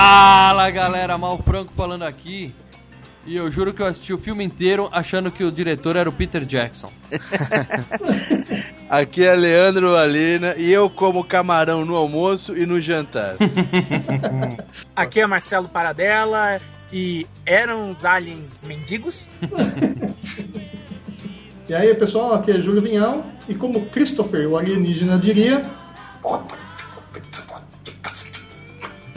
Fala galera, Mal Franco falando aqui. E eu juro que eu assisti o filme inteiro achando que o diretor era o Peter Jackson. Aqui é Leandro Alina e eu como camarão no almoço e no jantar. Aqui é Marcelo Paradela e eram os aliens mendigos? E aí, pessoal, aqui é Júlio Vinhal e como Christopher, o alienígena, diria,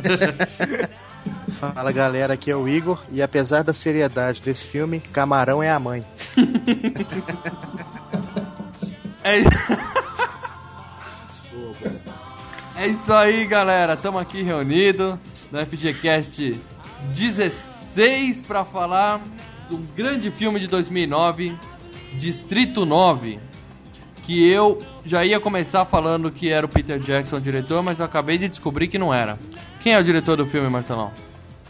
Fala galera, aqui é o Igor e apesar da seriedade desse filme, Camarão é a mãe. É isso. É isso aí, galera. Estamos aqui reunidos no FGCast 16 para falar de um grande filme de 2009, Distrito 9, que eu já ia começar falando que era o Peter Jackson o diretor, mas eu acabei de descobrir que não era. Quem é o diretor do filme, Marcelão?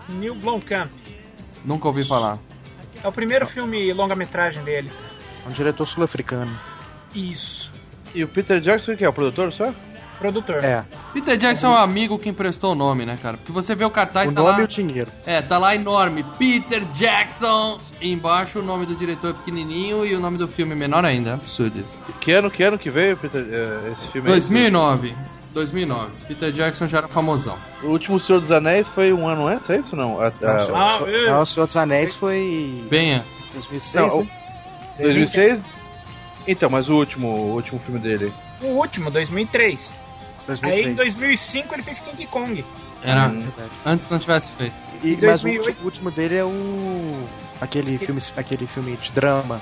Neil Blomkamp. Nunca ouvi falar. É o primeiro filme longa-metragem dele. Um diretor sul-africano. Isso. E o Peter Jackson, que é o produtor só? Produtor. É, Peter Jackson é um amigo que emprestou o nome, né, cara? Porque você vê o cartaz o tá nome lá... e o dinheiro. É, tá lá enorme, Peter Jackson. E embaixo o nome do diretor pequenininho e o nome do filme menor ainda. É Absurdo isso. Que ano, que ano que veio Peter, eh, esse filme? aí? 2009. 2009. Peter Jackson já era famosão. O último Senhor dos Anéis foi um ano antes, é isso não? A- a- Ah, eu- Não, o Senhor dos Anéis foi Bem antes. 2006, Não, né? 2006? Então, mas o último, o último filme dele. O último, 2003. Aí em 2003. 2005 ele fez King Kong. Era Hum. Antes não tivesse feito. E, mas o 2008. último, o último dele é o aquele filme, aquele filme de drama,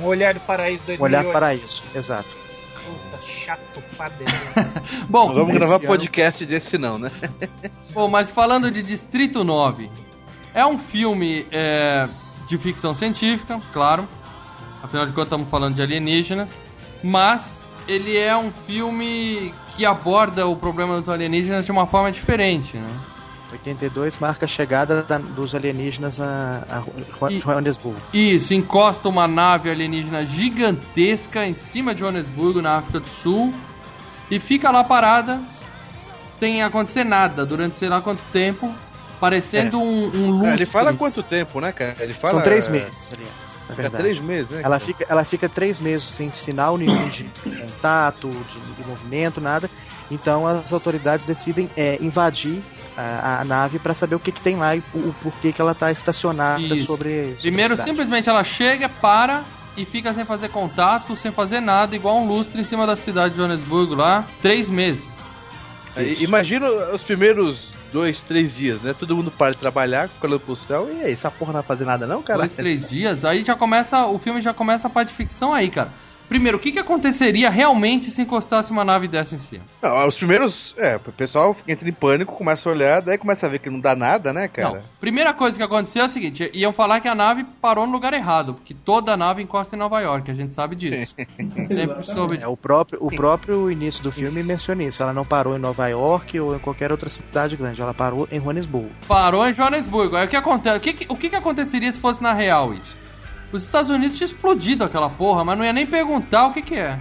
Um Olhar do Paraíso 2008. Olhar para isso. Exato. Chato padre. Bom, Não vamos gravar ano- podcast desse não, né? bom, mas falando de Distrito 9, é um filme é, de ficção científica, claro. Afinal de contas, estamos falando de alienígenas. Mas ele é um filme que aborda o problema do alienígena de uma forma diferente, né? 82 marca a chegada da- dos alienígenas a, a E- Johannesburgo. Isso, encosta uma nave alienígena gigantesca em cima de Johannesburgo, na África do Sul, e fica lá parada sem acontecer nada durante sei lá quanto tempo, parecendo um, um lustre. É, ele fala quanto tempo, né, cara? Ele fala, São três é, meses, aliás. Na Fica verdade. três meses, né? Ela cara? fica, ela fica três meses sem sinal nenhum de contato, de, de movimento, nada. Então as autoridades decidem é, invadir a, a nave para saber o que, que tem lá e o, o porquê que ela está estacionada Isso. sobre. sobre Primeiro, simplesmente ela chega, para e fica sem fazer contato, sem fazer nada, igual um lustre em cima da cidade de Johannesburgo lá, três meses. Aí, Imagina os primeiros dois, três dias, né? Todo mundo para de trabalhar, olhando pro céu, e aí, essa porra não vai fazer nada não, cara? Dois, três dias, aí já começa, o filme já começa a parte de ficção aí, cara. Primeiro, o que, que aconteceria realmente se encostasse uma nave dessa em cima? Não, os primeiros, é, o pessoal entra em pânico, começa a olhar, daí começa a ver que não dá nada, né, cara? Não. Primeira coisa que aconteceu é a seguinte: iam falar que a nave parou no lugar errado, porque toda nave encosta em Nova York, a gente sabe disso. Sempre soube É, disso. o, próprio, o próprio início do filme menciona isso. Ela não parou em Nova York ou em qualquer outra cidade grande. Ela parou em Johannesburgo. Parou em Johannesburgo. Aí o que acontece? O que, que- o que, que aconteceria se fosse na real isso? Os Estados Unidos tinham explodido aquela porra, mas não ia nem perguntar o que, que é.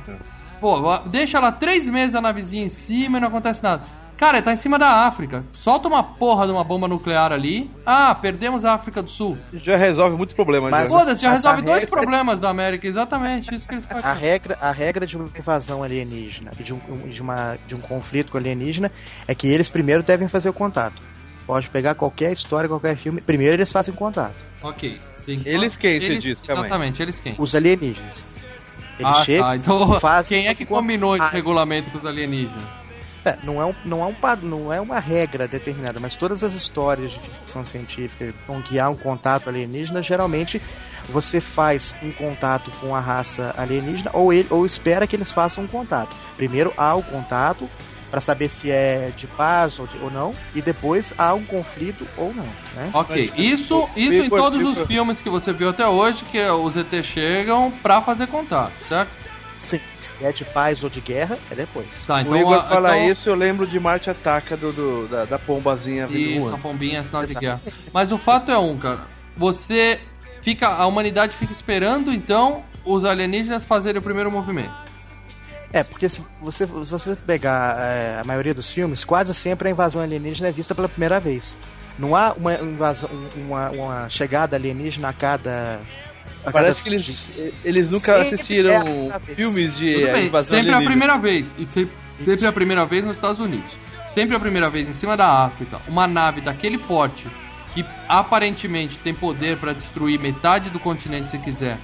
Pô, deixa lá três meses a navezinha em cima e não acontece nada. Cara, tá em cima da África. Solta uma porra de uma bomba nuclear ali. Ah, perdemos a África do Sul. Já resolve muitos problemas. Mas- já. Foda-se, já a resolve dois regra- problemas da América. Exatamente, isso que eles A fazem. regra, a regra de uma invasão alienígena e de um, de, uma, de um conflito com alienígena é que eles primeiro devem fazer o contato. Pode pegar qualquer história, qualquer filme, primeiro eles fazem contato. Ok, sim. Eles quem, você Eles- disse, aí. Exatamente, eles quem? Os alienígenas. Eles ah, chegam, tá. Então, fazem quem é que combinou esse Ah, regulamento com os alienígenas? É, não é, um, não, é um, não é uma regra determinada, mas todas as histórias de ficção científica com que há um contato alienígena, geralmente você faz um contato com a raça alienígena ou, ele, ou espera que eles façam um contato. Primeiro há o contato Pra saber se é de paz ou, de- ou não. E depois há um conflito ou não, né? Ok, isso, isso em todos os filmes que você viu até hoje, que os ET chegam pra fazer contato, certo? Sim, se é de paz ou de guerra, é depois. Tá, então... o Igor a- fala então- isso, eu lembro de Marte Ataca do, do- da, da pombazinha vindo Isso, a pombinha é sinal de guerra. Mas o fato é um, cara. Você fica. A humanidade fica esperando, então, os alienígenas fazerem o primeiro movimento. É, porque se você, se você pegar é, a maioria dos filmes, quase sempre a invasão alienígena é vista pela primeira vez. Não há uma invasão, uma, uma chegada alienígena a cada. A Parece cada que eles, dia. eles nunca Sempre assistiram é a filmes de bem, invasão sempre é a alienígena. primeira vez. E sempre, sempre é a primeira vez nos Estados Unidos. Sempre é a primeira vez em cima da África. Uma nave daquele porte, que aparentemente tem poder pra destruir metade do continente se quiser.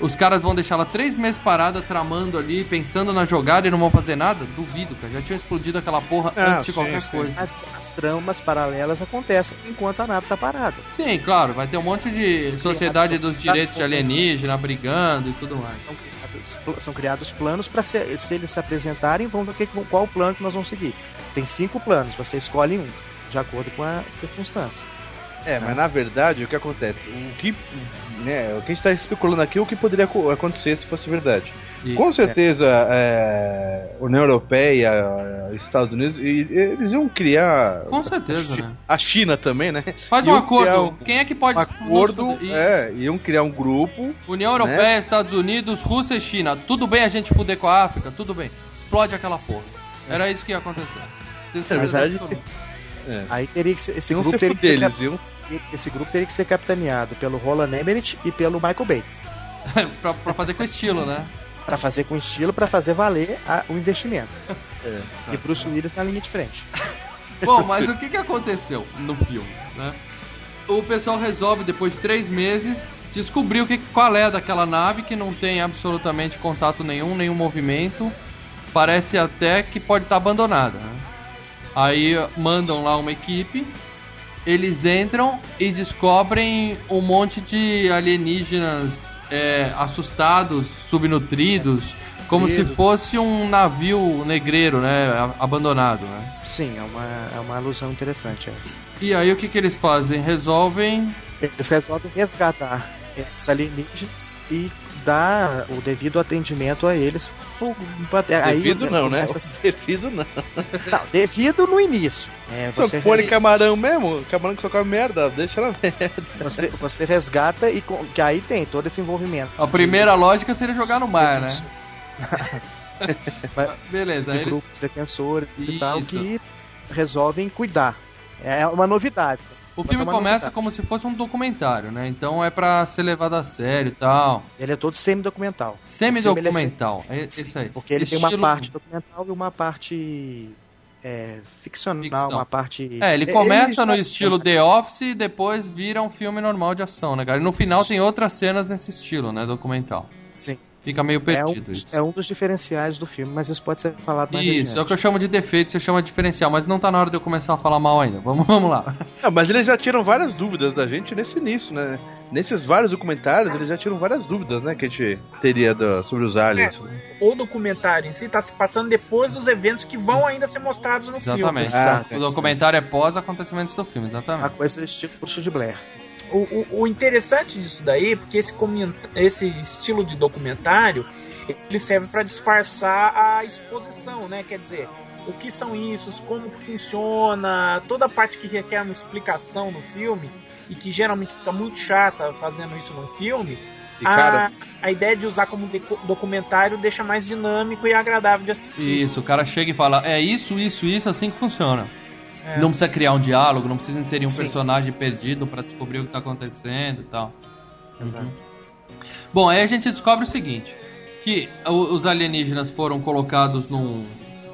Os caras vão deixar ela três meses parada, tramando ali, pensando na jogada e não vão fazer nada? Duvido, cara. Já tinha explodido aquela porra Ah, antes de qualquer sim. coisa. As, as tramas paralelas acontecem enquanto a nave tá parada. Sim, claro, vai ter um monte de sociedade dos direitos de alienígena brigando e tudo mais. São criados, são criados planos para se, se eles se apresentarem, vão ver qual o plano que nós vamos seguir. Tem cinco planos, você escolhe um, de acordo com a circunstância. É, mas na verdade, o que acontece? O que, né, o que a gente tá especulando aqui é o que poderia co- acontecer se fosse verdade. E- Com certeza, é, União Europeia, é, Estados Unidos, e, e eles iam criar. Com certeza, né? A China também, né? Faz um Iam acordo. um- Quem é que pode. Um acordo, Isso. é, iam criar um grupo. União Europeia, Estados Unidos, Rússia e China. Tudo bem a gente fuder com a África? Tudo bem. Explode aquela porra. Era isso que ia acontecer. Tenho certeza mas aí- absoluta. É. Aí teria que ser, esse grupo teria que ser, deles, iam. esse grupo teria que ser capitaneado pelo Roland Emmerich e pelo Michael Bay. pra, pra fazer com estilo, né? Pra fazer com estilo, pra fazer valer a- o investimento. É. E Bruce Willis na linha de frente. Bom, mas o que, que aconteceu no filme, né? O pessoal resolve, depois de três meses, descobrir o que, qual é daquela nave que não tem absolutamente contato nenhum, nenhum movimento. Parece até que pode estar abandonada. né? Aí mandam lá uma equipe, eles entram e descobrem um monte de alienígenas é, assustados, subnutridos, como se fosse um navio negreiro, né? Abandonado, né? Sim, é uma, é uma alusão interessante essa. E aí o que, que eles fazem? Resolvem. Eles resolvem resgatar esses alienígenas e dar o devido atendimento a eles. Aí Devido não, né? começa- Devido não. Não, devido no início. É, você, Você põe res- camarão mesmo? Camarão que só come merda, deixa ela merda. você, você resgata e com- que aí tem todo esse envolvimento. A primeira lógica seria jogar no mar, né? Mas- Beleza, de aí eles... grupos defensores e tal Isso. que resolvem cuidar. É uma novidade. O filme começa como se fosse um documentário, né? Então é pra ser levado a sério e tal. Ele é todo semi-documental. Semi-documental, é Sim, isso aí. Porque ele tem uma Estilo- parte documental e uma parte é, ficcional, Ficção. uma parte. É, ele começa no ele- estilo The Office e depois vira um filme normal de ação, né, cara? E no final tem outras cenas nesse estilo, né, documental. Sim. Fica meio É um, perdido dos- isso. é um dos diferenciais do filme, mas isso pode ser falado mais Isso, é o adiante. que eu chamo de defeito, você chama de diferencial, mas não tá na hora de eu começar a falar mal ainda. Vamos, vamos lá. Não, mas eles já tiram várias dúvidas da gente nesse início, né? Nesses vários documentários, eles já tiram várias dúvidas, né? Que a gente teria do- sobre os aliens. O documentário em si tá se passando depois dos eventos que vão ainda ser mostrados no filme. Exatamente. Ah, o documentário é pós acontecimentos do filme, exatamente. coisa estilo Bruxa de Blair. O, o- o interessante disso daí, porque esse, esse estilo de documentário, ele serve para disfarçar a exposição, né? Quer dizer, o que são isso, como que funciona, toda a parte que requer uma explicação no filme e que geralmente fica muito chata fazendo isso no filme. E, cara, a, a ideia de usar como documentário deixa mais dinâmico e agradável de assistir. Isso, o cara chega e fala, é isso, isso, isso, assim que funciona. É. Não precisa criar um diálogo, não precisa inserir um Sim. personagem perdido pra descobrir o que tá acontecendo e tal. Exato. Uhum. Bom, aí a gente descobre o seguinte: que os alienígenas foram colocados num,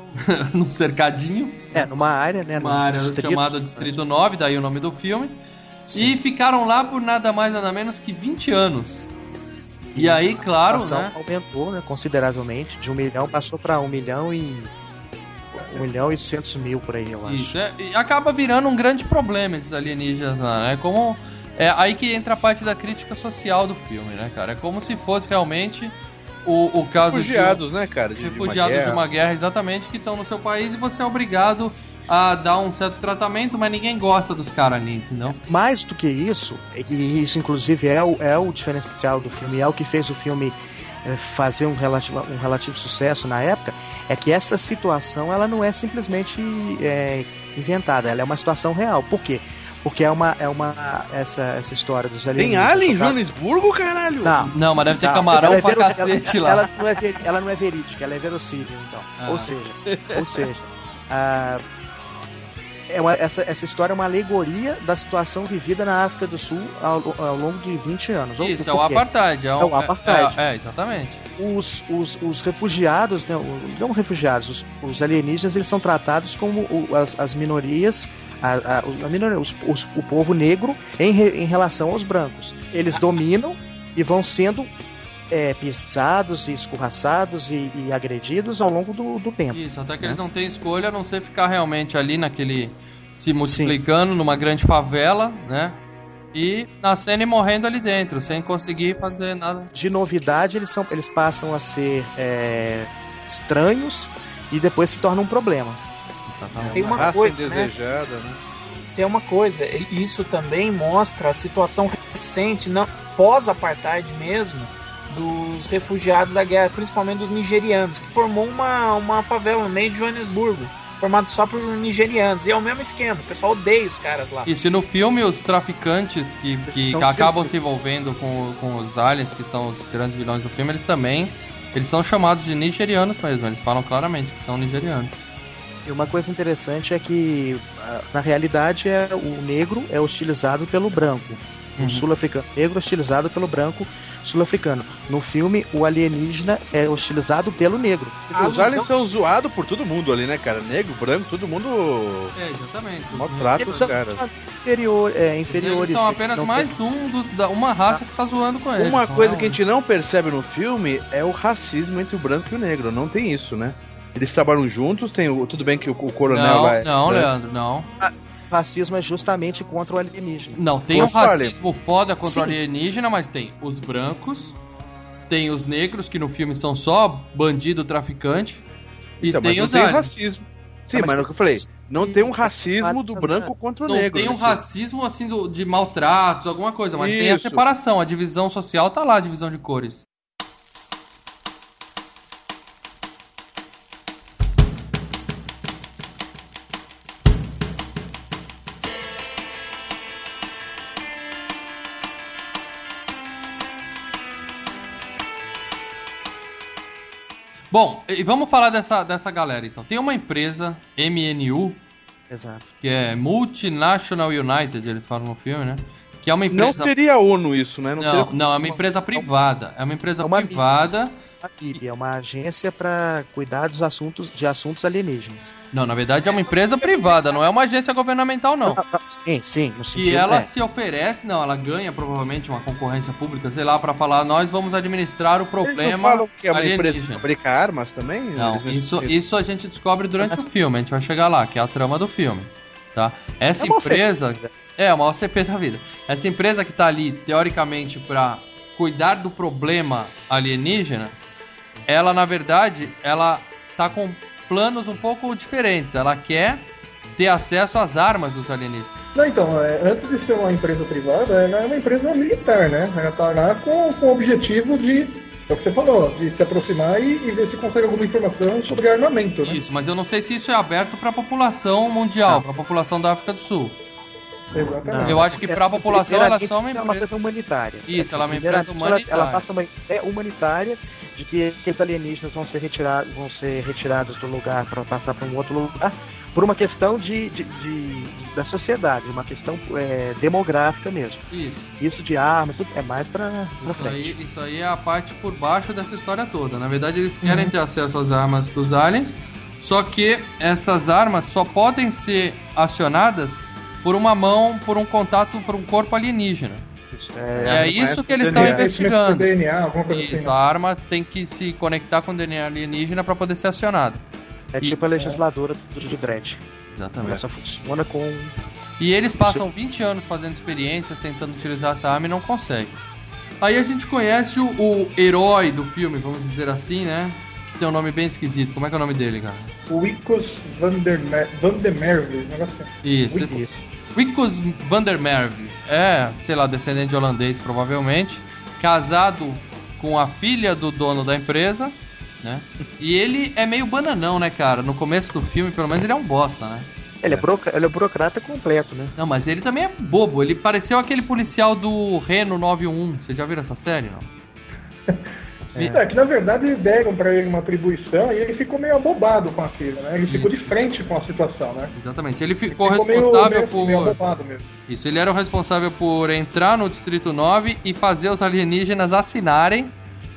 num cercadinho, É, numa área, né? uma área distrito, chamada Distrito 9, daí o nome do filme, e ficaram lá por nada mais nada menos que 20 anos. E aí, A claro, população né? aumentou né, consideravelmente, de um milhão passou para um milhão e. um milhão e duzentos mil por aí, eu acho. Isso, é, e acaba virando um grande problema esses alienígenas lá, né? Como. É aí que entra a parte da crítica social do filme, né, cara? É como se fosse realmente o, o caso Refugiados, né, cara? de, De, refugiados de uma de guerra. uma guerra, exatamente, que estão no seu país e você é obrigado a dar um certo tratamento, mas ninguém gosta dos caras ali, entendeu? Mais do que isso, e isso inclusive é o, é o diferencial do filme, é o que fez o filme eh, fazer um relativo, um relativo sucesso na época, é que essa situação ela não é simplesmente eh, inventada, ela é uma situação real. Por quê? Porque é uma, é uma essa, essa história dos Tem alienígenas. alien em Joanesburgo, caralho? Não, Não, mas deve ter Tá, camarão ela é pra cacete ela, lá. Ela não, é ver- ela não é verídica, ela é verossímil, então. Ah. Ou seja, ou seja ah, é uma- essa, essa história é uma alegoria da situação vivida na África do Sul ao, ao longo de 20 anos. Isso, é o apartheid. É, um- É o apartheid. É, é, exatamente. Os, os, os refugiados, né, não refugiados, os, os alienígenas, eles são tratados como o- as, as minorias, a, a, a minoria, os- os- o povo negro em, re- em relação aos brancos. Eles dominam e vão sendo é, pisados e escorraçados e, e agredidos ao longo do, do tempo. Isso, até que né? eles não têm escolha a não ser ficar realmente ali naquele. se multiplicando numa grande favela, né? E nascendo e morrendo ali dentro, sem conseguir fazer nada. De novidade, eles, são, eles passam a ser é, estranhos e depois se tornam um problema. Tem uma raça coisa, né? indesejada, né? Tem uma coisa, e isso também mostra a situação recente, não pós-apartheid mesmo, dos refugiados da guerra, principalmente dos nigerianos, que formou uma, uma favela no meio de Joanesburgo, formada só por nigerianos. E é o mesmo esquema, o pessoal odeia os caras lá. Isso, e no filme, os traficantes que, que São acabam se envolvendo com, com os aliens, que são os grandes vilões do filme, eles também. Eles são chamados de nigerianos mesmo, eles falam claramente que são nigerianos. E uma coisa interessante é que, ah, na realidade, é, o negro é hostilizado pelo branco. Uhum. O sul-africano negro é hostilizado pelo branco sul-africano. No filme, o alienígena é hostilizado pelo negro. Os aliens são zoados por todo mundo ali, né, cara? Negro, branco, todo mundo É, exatamente. maltrata os são caras. inferior, é, Eles inferiores. são né, apenas não mais um dos, da, uma raça que tá zoando com eles. Uma coisa é que a gente não percebe no filme é o racismo entre o branco e o negro. Não tem isso, né? Eles trabalham juntos, tem o, tudo bem que o, o coronel Não, lá é não, branco. Leandro, não. Racismo é justamente contra o alienígena. Não, tem um Poxa, olha. racismo foda contra o Sim. alienígena, mas tem os brancos, tem os negros, que no filme são só bandido traficante, e Então, tem mas não os tem aliens. racismo. Sim, Ah, mas mas é o que eu falei. Não tem um racismo do Mas, branco contra o Não negro. tem um racismo assim do- de maltratos, alguma coisa, mas tem a Isso. separação, a divisão social tá lá, a divisão de cores. Bom, e vamos falar dessa, dessa galera então. Tem uma empresa, MNU, Exato. que é Multinational United, eles falam no filme, né? Que é uma Não empresa. seria a ONU isso, né? Não, teria- não, é uma empresa privada. É uma empresa É uma privada. A PIB é uma agência para cuidar dos assuntos de assuntos alienígenas. Não, na verdade é uma empresa privada, não é uma agência governamental, não. Sim, sim, no E sentido ela é. se oferece, não, ela ganha provavelmente uma concorrência pública, sei lá, pra falar, nós vamos administrar o Eles não problema falam que é uma empresa alienígena. fabrica armas também? Não, isso, isso a gente descobre durante o filme, a gente vai chegar lá, que é a trama do filme, tá? Essa É empresa... OCP. É, uma OCP da vida. Essa empresa que tá ali, teoricamente, pra cuidar do problema alienígenas, ela, na verdade, ela tá com planos um pouco diferentes. Ela quer ter acesso às armas dos alienígenas. Não, então, é, antes de ser uma empresa privada, ela é uma empresa militar, né? Ela tá lá com, com o objetivo de, é o que você falou, de se aproximar e, e ver se consegue alguma informação sobre armamento, né? Isso, mas eu não sei se isso é aberto pra população mundial, pra população da África do Sul. Exatamente. Eu acho que pra população ela é só uma É uma empresa. empresa humanitária. Isso, ela é uma empresa humanitária. Ela passa uma ideia humanitária de que aqueles alienígenas vão ser retirados, vão ser retirados do lugar para passar para um outro lugar por uma questão de, de- de- da sociedade, uma questão é, demográfica mesmo. Isso. Isso de armas, tudo é mais para Isso aí, isso aí é a parte por baixo dessa história toda. Na verdade, eles querem ter acesso às armas dos aliens, só que essas armas só podem ser acionadas por uma mão, por um contato, por um corpo alienígena. É, e é isso que eles estão DNA, investigando. Por DNA, alguma coisa Isso, assim. a né? arma tem que se conectar com o DNA alienígena para poder ser acionada. é tipo a legisladora do de Dredd. Exatamente. Só funciona com E eles passam 20 anos fazendo experiências tentando utilizar essa arma e não conseguem. Aí a gente conhece o, o herói do filme, vamos dizer assim, né? Que tem um nome bem esquisito. Como é que é o nome dele, cara? O Wicos Van der, Mer- Van der Merwe, um negócio assim. Isso. Esse- Wicos van der Merwe. É, sei lá, descendente de holandês, provavelmente. Casado com a filha do dono da empresa, né? E ele é meio bananão, né, cara? No começo do filme, pelo menos, ele é um bosta, né? Ele é, buroca- ele é burocrata completo, né? Não, mas ele também é bobo. Ele pareceu aquele policial do Reno 91. Vocês já viram essa série, não? É que na verdade deram pra ele uma atribuição e ele ficou meio abobado com aquilo, né? Ele ficou de frente com a situação, né? Exatamente. Ele ficou Ficou meio- responsável meio, por. meio abobado mesmo. Isso, ele era o responsável por entrar no Distrito 9 e fazer os alienígenas assinarem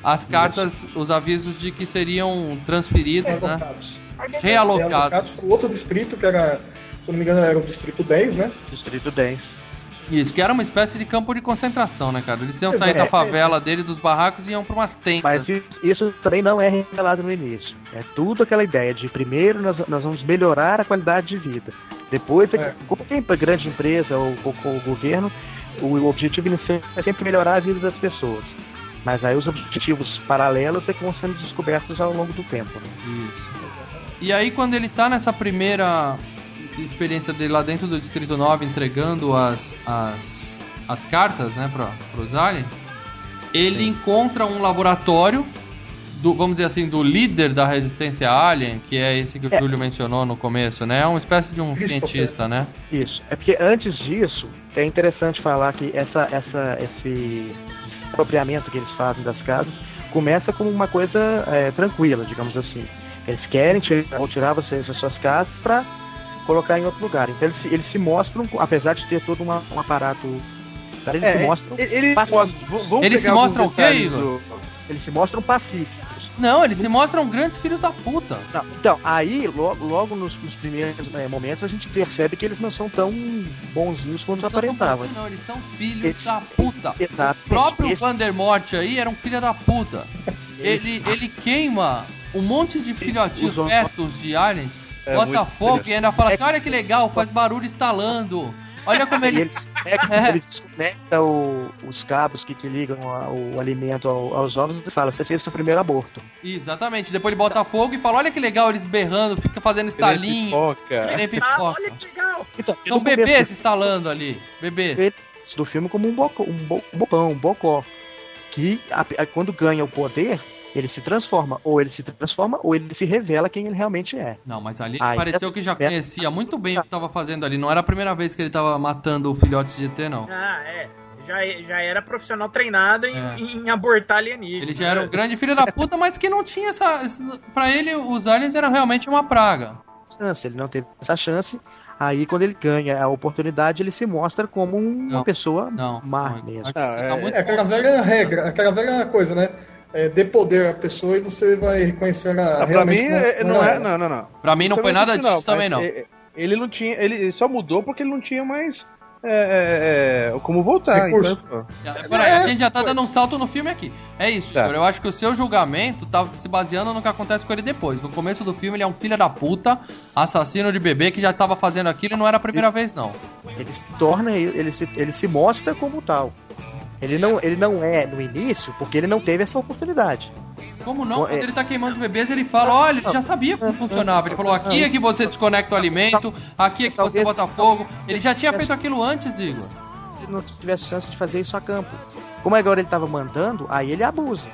as cartas, os avisos de que seriam transferidos, né? Realocados. Realocados. Realocados pro outro distrito, que era, se não me engano, era o distrito 10, né? Distrito 10. Isso, que era uma espécie de campo de concentração, né, cara? Eles iam É, sair da é. favela dele, dos barracos, e iam pra umas tendas. Mas isso também não é revelado no início. É tudo aquela ideia de primeiro nós, nós vamos melhorar a qualidade de vida. Depois, É. como tem pra grande empresa ou, ou com o governo, o, o objetivo inicial é sempre melhorar a vida das pessoas. Mas aí os objetivos paralelos é que vão sendo descobertos ao longo do tempo. Né? Isso. E aí, quando ele tá nessa primeira experiência dele lá dentro do Distrito 9, entregando as, as, as cartas, né, para os aliens, ele encontra um laboratório, do, vamos dizer assim, do líder da resistência alien, que é esse que o É. Júlio mencionou no começo, né? É uma espécie de um cientista, né? Isso. É porque antes disso, é interessante falar que essa, essa, esse apropriamento que eles fazem das casas começa como uma coisa é, tranquila, digamos assim. Eles querem tirar, tirar vocês das suas casas para colocar em outro lugar. Então eles, se- eles se mostram, apesar de ter todo uma- um aparato, eles É, se mostram, ele, Eles se mostram o quê, Igor? do- eles se mostram pacíficos. Não, eles se mostram grandes filhos da puta. Não, então, aí, logo, logo nos, nos primeiros é, momentos, a gente percebe que eles não são tão bonzinhos quanto tão aparentavam. bonzinhos, não, eles são filhos Eles- da puta. Exato. O próprio Esse- Vandermort aí era um filho da puta. Ele, ele queima um monte de filhotinhos fetos de aliens, É bota muito fogo e ainda fala É assim: olha que legal, faz barulho estalando. Olha como ele. ele desconecta, É. ele desconecta o- os cabos que, que ligam a- o alimento ao- aos ovos e fala: Você fez seu primeiro aborto. Exatamente, depois ele bota fogo e fala: olha que legal, eles berrando, fica fazendo Ele é estalinho. pipoca. que nem Ah, pipoca. olha que legal. Então, São começo bebês instalando ali. Bebês. Ele- do filme como um, boco, um, bo, um bocão, um bocó. Que a- a- quando ganha o poder, ele se transforma. Ou ele se transforma, ou ele se revela quem ele realmente é. Não, mas ali Aí, pareceu que já essa- conhecia muito bem o que tava fazendo ali. Não era a primeira vez que ele tava matando filhotes de ET, não. Ah, é. Já, já era profissional treinado em, É. em abortar alienígena. Ele já era um grande filho da puta, mas que não tinha essa. Pra ele, os aliens eram realmente uma praga. Chance, ele não teve essa chance. Aí, quando ele ganha a oportunidade, ele se mostra como um- uma Não. pessoa Não. má não, mesmo. Ah, é- tá muito É aquela velha regra, aquela velha coisa, né? É, dê poder à pessoa e você vai reconhecer a Não, pra mim, como- é- não ela é. Não, não, não. Pra mim não foi é nada disso também, mas, não. é, Ele não tinha. Ele só mudou porque ele não tinha mais. é, é, é, como voltar. Recurso. Então, Peraí, a É, gente já tá dando um salto no filme aqui. É isso, Tá. Eu acho que o seu julgamento tá se baseando no que acontece com ele depois. No começo do filme, ele é um filho da puta, assassino de bebê que já tava fazendo aquilo e não era a primeira vez, não. Ele se torna, ele se, ele se mostra como tal. Ele não, ele não é no início porque ele não teve essa oportunidade. Como não? Quando é- ele tá queimando os bebês, ele fala: olha, ele já sabia como funcionava. Ele falou: aqui é que você desconecta o alimento, aqui é que você bota fogo. Ele já tinha feito aquilo antes, Igor. Se ele não tivesse chance de fazer isso a campo. Como agora ele tava mandando, aí ele abusa.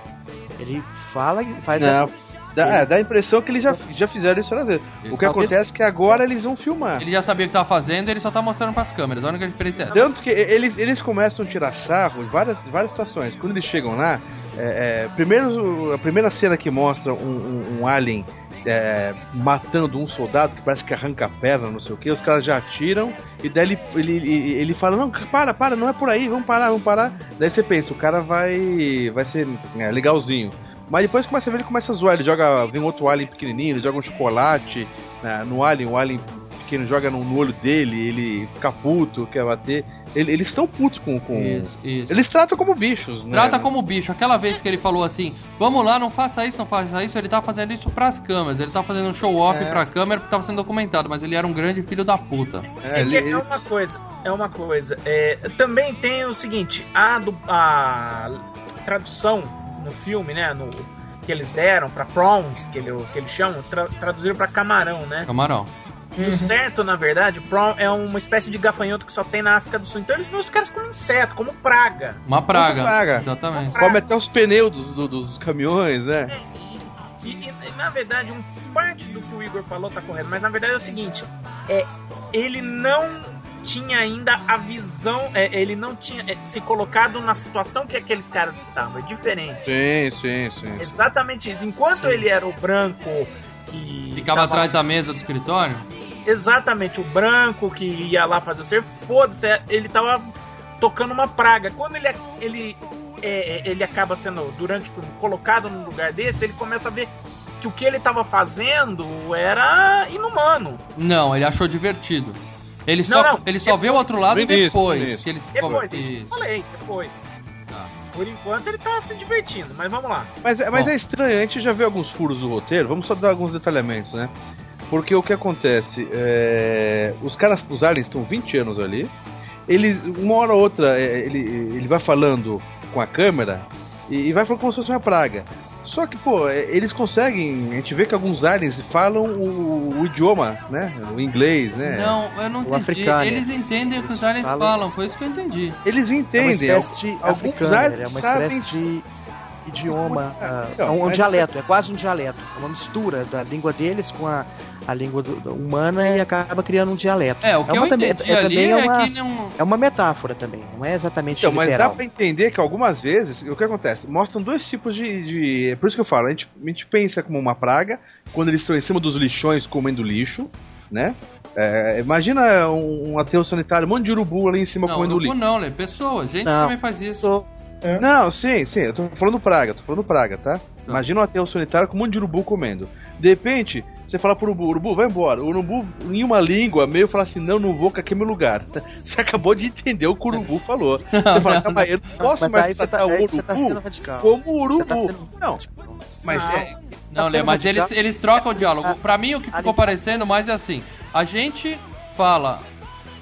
Ele fala e faz Não. a... Dá, é, dá a impressão que eles já, já fizeram isso várias vezes. O que acontece é que agora eles vão filmar. Ele já sabia o que tava fazendo, ele só tá mostrando pras câmeras. A única diferença é essa. Tanto que eles, eles começam a tirar sarro em várias, várias situações. Quando eles chegam lá, é, é, primeiro, a primeira cena que mostra um, um- um alien é, matando um soldado que parece que arranca a perna, não sei o que, os caras já atiram e daí ele, ele, ele, ele fala, não, para, para, não é por aí, vamos parar, vamos parar. Daí você pensa, o cara vai, vai ser é, legalzinho. Mas depois começa a ver, ele começa a zoar, ele joga, vem outro alien pequenininho, ele joga um chocolate né, no alien, o alien pequeno joga no, no olho dele, ele fica puto, quer bater. Ele- eles estão putos com... com... Isso, isso. Eles tratam como bichos, né? Trata como bicho. Aquela vez que ele falou assim: vamos lá, não faça isso, não faça isso, ele tá fazendo isso pras câmeras. Ele tá fazendo um show off É. pra câmera porque tava sendo documentado, mas ele era um grande filho da puta. É, É, ele- que ele- é uma coisa, é uma coisa. É, também tem o seguinte, a, do, a tradução no filme, né? No, que eles deram pra prawns, que, ele, que eles chamam, tra, traduziram pra camarão, né? Camarão. E o certo, na verdade, prawn é uma espécie de gafanhoto que só tem na África do Sul. Então eles vêem os caras como inseto, como praga. Uma praga. Uma praga. Exatamente. Praga. Come até os pneus dos, do- dos caminhões, né? E, e- e, na verdade, um parte do que o Igor falou tá correto, mas na verdade é o seguinte: é, ele não tinha ainda a visão, é, ele não tinha é, se colocado na situação que aqueles caras estavam. É diferente. Sim, sim, sim. Exatamente isso. Enquanto ele era o branco que. Ficava tava- atrás da mesa do escritório? Exatamente, o branco que ia lá fazer o ser, foda-se, ele tava tocando uma praga. Quando ele, ele, é, é, ele acaba sendo, durante o filme, colocado num lugar desse, ele começa a ver que o que ele tava fazendo era inumano. Não, ele achou divertido. Ele Não, só, não, ele só vê o outro lado depois. início. Que eles Depois, isso Isso. falei, depois. Tá. Por enquanto ele tá se divertindo, mas vamos lá. Mas, é- mas Bom. é estranho, a gente já viu alguns furos do roteiro, vamos só dar alguns detalhamentos, né? Porque o que acontece? é, os caras, os aliens estão 20 anos ali, eles, uma hora ou outra, é, ele, ele vai falando com a câmera e, e vai falando como se fosse uma praga. Só que, pô, é, eles conseguem, a gente vê que alguns aliens falam o, o idioma, né? O inglês, né? Não, eu não O entendi. africano. Eles entendem o que os aliens falam- falam, foi isso que eu entendi. Eles É uma entendem. espécie de alguns africano, aliens é uma sabem- espécie de idioma, ah, Então, é um, um mas- dialeto, é quase um dialeto, é uma mistura da língua deles com a, a língua do- do- humana e acaba criando um dialeto. É, o que É eu uma também- entendi é também é, é uma- que não. É uma metáfora também, não é exatamente Então, mas dá literal. pra entender que algumas vezes, o que acontece? Mostram dois tipos de. de- é por isso que eu falo, a gente, a gente pensa como uma praga, quando eles estão em cima dos lixões comendo lixo, né? É, imagina um, um aterro sanitário, um monte de urubu ali em cima Não, comendo urubu lixo. não, Lê, pessoa. Gente Não. também faz isso. Sou- Não, sim, sim, eu tô falando praga, tô falando praga, tá? Imagina um aterro sanitário com um monte de urubu comendo. De repente, você fala pro urubu, urubu, vai embora. O urubu, em uma língua, meio fala assim, não, não vou, que aqui é meu lugar. Você acabou de entender o que o urubu falou. Você fala, calma aí, eu não posso mais você tá, tratar o aí você tá sendo urubu radical. como urubu. Você tá sendo Não, radical. mas Não. é, Não, Tá Lê, mas eles, radical. eles trocam o diálogo. Pra mim, o que ficou língua- parecendo mais é assim: a gente fala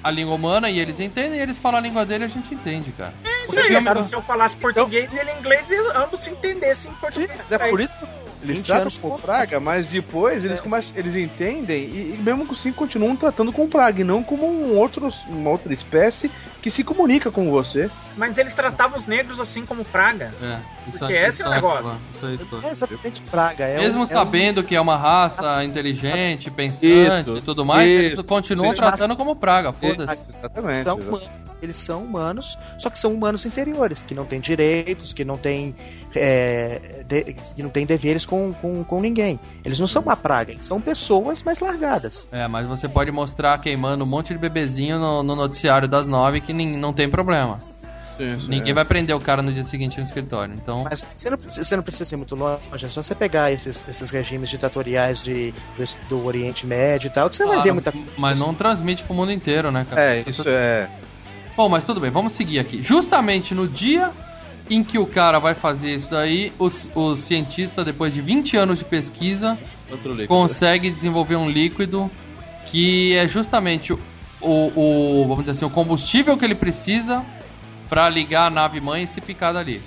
a língua humana e eles entendem, e eles falam a língua dele e a gente entende, cara. Por exemplo, se eu falasse português e ele inglês, e ambos se entendessem em português. é por isso que eles 20 tratam com- praga, mas depois eles, começam, eles entendem e, e mesmo assim continuam tratando com praga e não como um outro, uma outra espécie que se comunica com você. Mas eles tratavam os negros assim como praga. É, isso Porque aí- esse é o negócio. Isso aí, isso. Não é exatamente praga. É Mesmo um, é um- sabendo que é uma raça inteligente, pensante Isso, e tudo mais, eles isso. continuam Isso. tratando como praga, foda-se. Exatamente. são humanos, eles são humanos, só que são humanos inferiores, que não têm direitos, que não têm, é, de- que não têm deveres com, com, com ninguém. Eles não são uma praga, eles são pessoas mais largadas. É, mas você pode mostrar queimando um monte de bebezinho no, no noticiário das nove que nin- não tem problema. Sim, Ninguém é. vai prender o cara no dia seguinte no escritório. Então, Mas você não, precisa- você não precisa ser muito longe, é só você pegar esses, esses regimes ditatoriais de, do, do Oriente Médio e tal, que você vai ah, ver muita mas não transmite pro mundo inteiro, né, cara? É, isso é. Bom, mas tudo bem, vamos seguir aqui. Justamente no dia em que o cara vai fazer isso daí, os, o cientista, depois de 20 anos de pesquisa, consegue desenvolver um líquido que é justamente o, o vamos dizer assim, o combustível que ele precisa para ligar a nave mãe e se picar dali.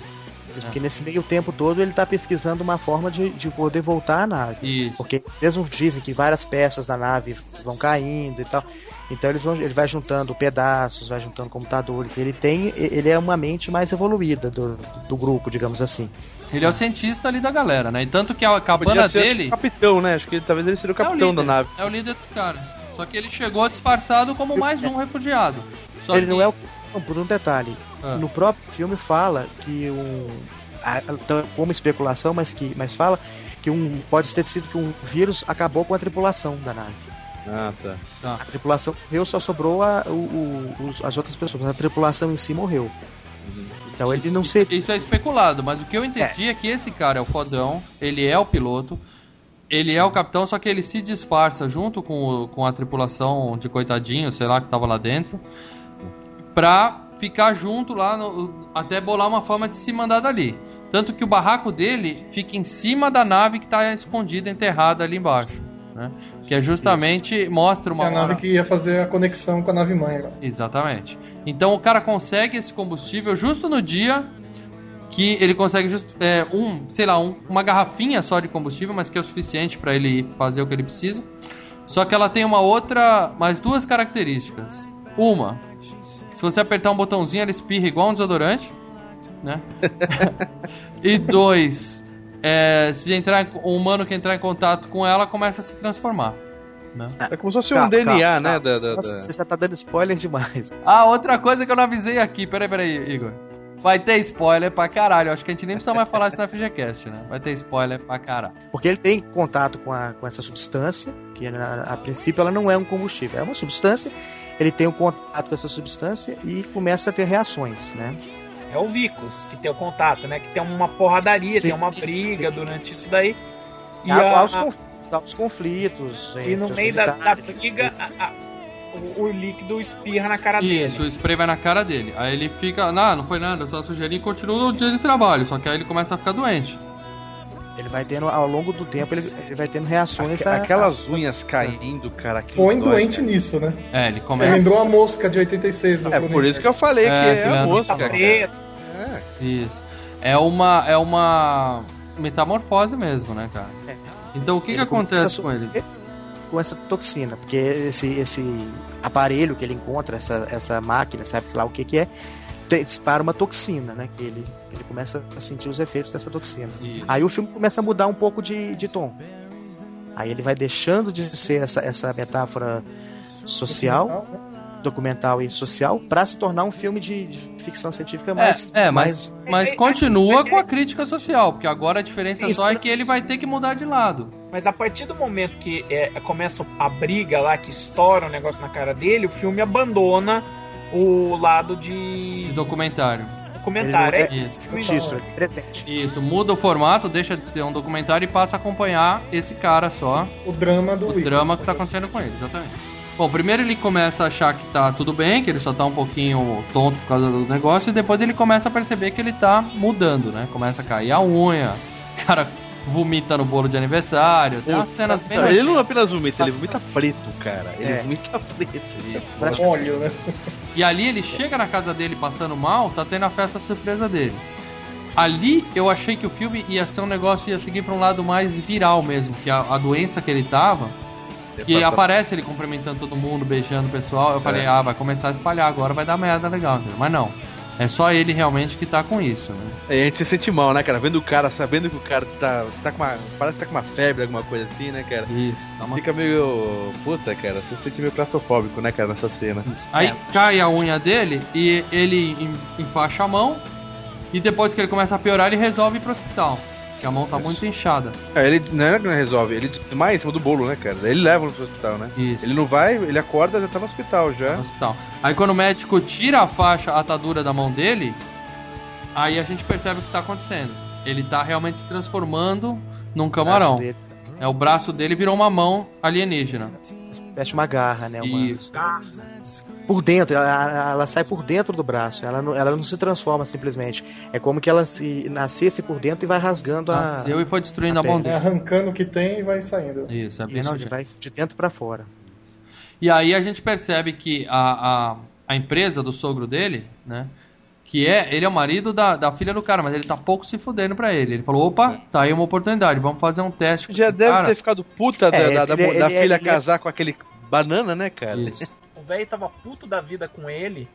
Porque nesse meio tempo todo ele tá pesquisando uma forma de, de poder voltar à nave. Isso. Porque mesmo dizem que várias peças da nave vão caindo e tal. Então eles vão, ele vai juntando pedaços, vai juntando computadores. Ele tem, ele é uma mente mais evoluída do, do grupo, digamos assim. Ele é o cientista ali da galera, né? E tanto que a cabana ser dele o capitão, né? Acho que talvez ele seria o é o capitão líder, da nave. é o líder dos caras. Só que ele chegou disfarçado como mais um refugiado. Só ele que- não é o não, por um detalhe. Ah. No próprio filme fala que um a- como especulação, mas que mas fala que um pode ter sido que um vírus acabou com a tripulação da nave. Ah, tá. A tripulação morreu, só sobrou a, o- o- os- as outras pessoas. A tripulação em si morreu. Então ele não seria. isso é especulado, mas o que eu entendi é. que esse cara é o fodão, ele é o piloto, ele é o capitão, só que ele se disfarça junto com, o- com a tripulação de coitadinho, sei lá, que tava lá dentro, pra ficar junto lá, no- até bolar uma forma de se mandar dali. Tanto que o barraco dele fica em cima da nave que tá escondida, enterrada ali embaixo. Né? Que é justamente, mostra uma É a nave hora- que ia fazer a conexão com a nave mãe. agora. Exatamente. Então o cara consegue esse combustível justo no dia que ele consegue just, é, um, sei lá, um, uma garrafinha só de combustível, mas que é o suficiente para ele fazer o que ele precisa. Só que ela tem uma outra, mais duas características. Uma, se você apertar um botãozinho, ela espirra igual um desodorante, né? e dois, é, se entrar, o humano que entrar em contato com ela começa a se transformar. Né? É como se fosse um DNA, calma, né? calma. da- da- Nossa, da- Você já tá dando spoiler demais. Ah, outra coisa que eu não avisei aqui. Peraí, peraí, Igor. Vai ter spoiler pra caralho. Acho que a gente nem precisa mais falar isso na FGCast, né? Vai ter spoiler pra caralho. Porque ele tem contato com, a, com essa substância, que a, a princípio ela não é um combustível, é uma substância. Ele tem um contato com essa substância e começa a ter reações, né? É o Vicos que tem o contato, né? Que tem uma porradaria, Sim, tem uma sim, briga durante isso daí. E, Há- a- há os conflitos. e no meio da, da briga, a- a- o, o líquido espirra na cara dele. Isso, o spray vai na cara dele. Aí ele fica, não, não foi nada, eu só sugeri e continua o dia de trabalho. Só que aí ele começa a ficar doente. Ele vai tendo, ao longo do tempo, ele, ele vai tendo reações Aque- a- Aquelas unhas caindo, cara. que Põe dói, doente cara. nisso, né? É, ele começa. lembrou a mosca de 86 do É por isso que eu falei É, que é, que a mosca, Tá. É. Isso. É uma, é uma metamorfose mesmo, né, cara? É. Então o que, que Ele acontece com ele? com essa toxina, porque esse, esse aparelho que ele encontra, essa, essa máquina, sabe-se lá o que que é, dispara uma toxina, né? Que ele, ele começa a sentir os efeitos dessa toxina. Isso. Aí o filme começa a mudar um pouco de, de tom. Aí ele vai deixando de ser essa, essa metáfora social, documental e social, para se tornar um filme de, de ficção científica mais. é, mas, mais mas continua com a crítica social, porque agora a diferença Isso, só é que ele vai ter que mudar de lado. Mas a partir do momento que é, começa a briga lá, que estoura um negócio na cara dele, o filme abandona o lado De de documentário. documentário. Ele É, Isso. registro, é presente. Isso, muda o formato, deixa de ser um documentário e passa a acompanhar esse cara só, O drama do o Wicked. drama que tá acontecendo com ele, exatamente. Bom, primeiro ele começa a achar que tá tudo bem, que ele só tá um pouquinho tonto por causa do negócio, e depois ele começa a perceber que ele tá mudando, né? Começa a cair a unha, o cara vomita no bolo de aniversário, tem umas cenas bem Não, ele não apenas vomita, ele vomita preto, cara. Ele É. vomita preto. Isso. Óleo, né? E ali ele chega na casa dele passando mal, tá tendo a festa surpresa dele. Ali eu achei que o filme ia ser um negócio, ia seguir pra um lado mais viral mesmo, que a, a doença que ele tava, que aparece ele cumprimentando todo mundo, beijando o pessoal. Eu falei, ah, vai começar a espalhar agora, vai dar merda legal, entendeu? Mas não. É só ele realmente que tá com isso, né? Aí a gente se sente mal, né, cara? Vendo o cara, sabendo que o cara tá, tá com uma. Parece que tá com uma febre, alguma coisa assim, né, cara? Isso, dá uma... Fica meio. Puta, cara, você se sente meio claustrofóbico, né, cara, nessa cena. Isso. Aí cai a unha dele e ele em- enfaixa a mão. E depois que ele começa a piorar, ele resolve ir pro hospital. Porque a mão tá Isso. muito inchada. É, ele não é que não resolve, ele mais em cima do bolo, né, cara? Daí ele leva pro hospital, né? Isso. Ele não vai, ele acorda já tá no hospital já. no hospital. Aí quando o médico tira a faixa, a atadura da mão dele, aí a gente percebe o que tá acontecendo. Ele tá realmente se transformando num camarão. É o braço dele virou uma mão alienígena. Veste uma garra, né? Uma... Isso. Por dentro, ela, ela sai por dentro do braço. Ela não, ela não se transforma simplesmente. É como que ela se nascesse por dentro e vai rasgando a. Nasceu e foi destruindo a, a mão É arrancando o que tem e vai saindo. Isso, é bem Isso, vai de dentro pra fora. E aí a gente percebe que a, a, a empresa do sogro dele, né? Que é, ele é o marido da, da filha do cara, mas ele tá pouco se fudendo pra ele. Ele falou, opa, tá aí uma oportunidade, vamos fazer um teste com Já esse deve cara. ter ficado puta da, É, da, da, ele- da ele- filha ele- casar com aquele banana, né, cara? Isso. O velho tava puto da vida com ele,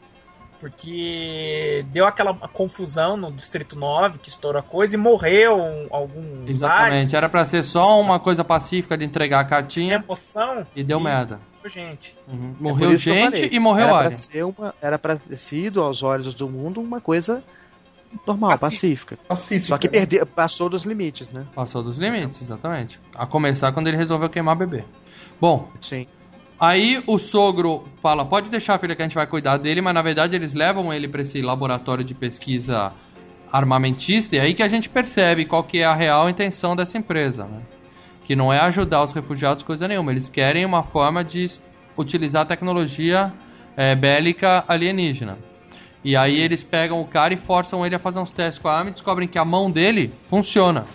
porque deu aquela confusão no Distrito 9, que estourou a coisa, e morreu alguns aliens. Exatamente, era pra ser só uma coisa pacífica de entregar a cartinha Emoção. e deu merda. Gente. Uhum. É Morreu eu gente e morreu era alien. pra ser uma Era pra ter sido, aos olhos do mundo, uma coisa normal, pacífica. Pacífico. Só que né? perdeu, passou dos limites, né? Passou dos limites, exatamente. A começar quando ele resolveu queimar bebê. Bom, Sim. aí o sogro fala: pode deixar, filha, que a gente vai cuidar dele, mas na verdade eles levam ele pra esse laboratório de pesquisa armamentista, e é aí que a gente percebe qual que é a real intenção dessa empresa, né? Que não é ajudar os refugiados coisa nenhuma, eles querem uma forma de utilizar a tecnologia é, bélica alienígena. E aí eles pegam o cara e forçam ele a fazer uns testes com a arma e descobrem que a mão dele funciona.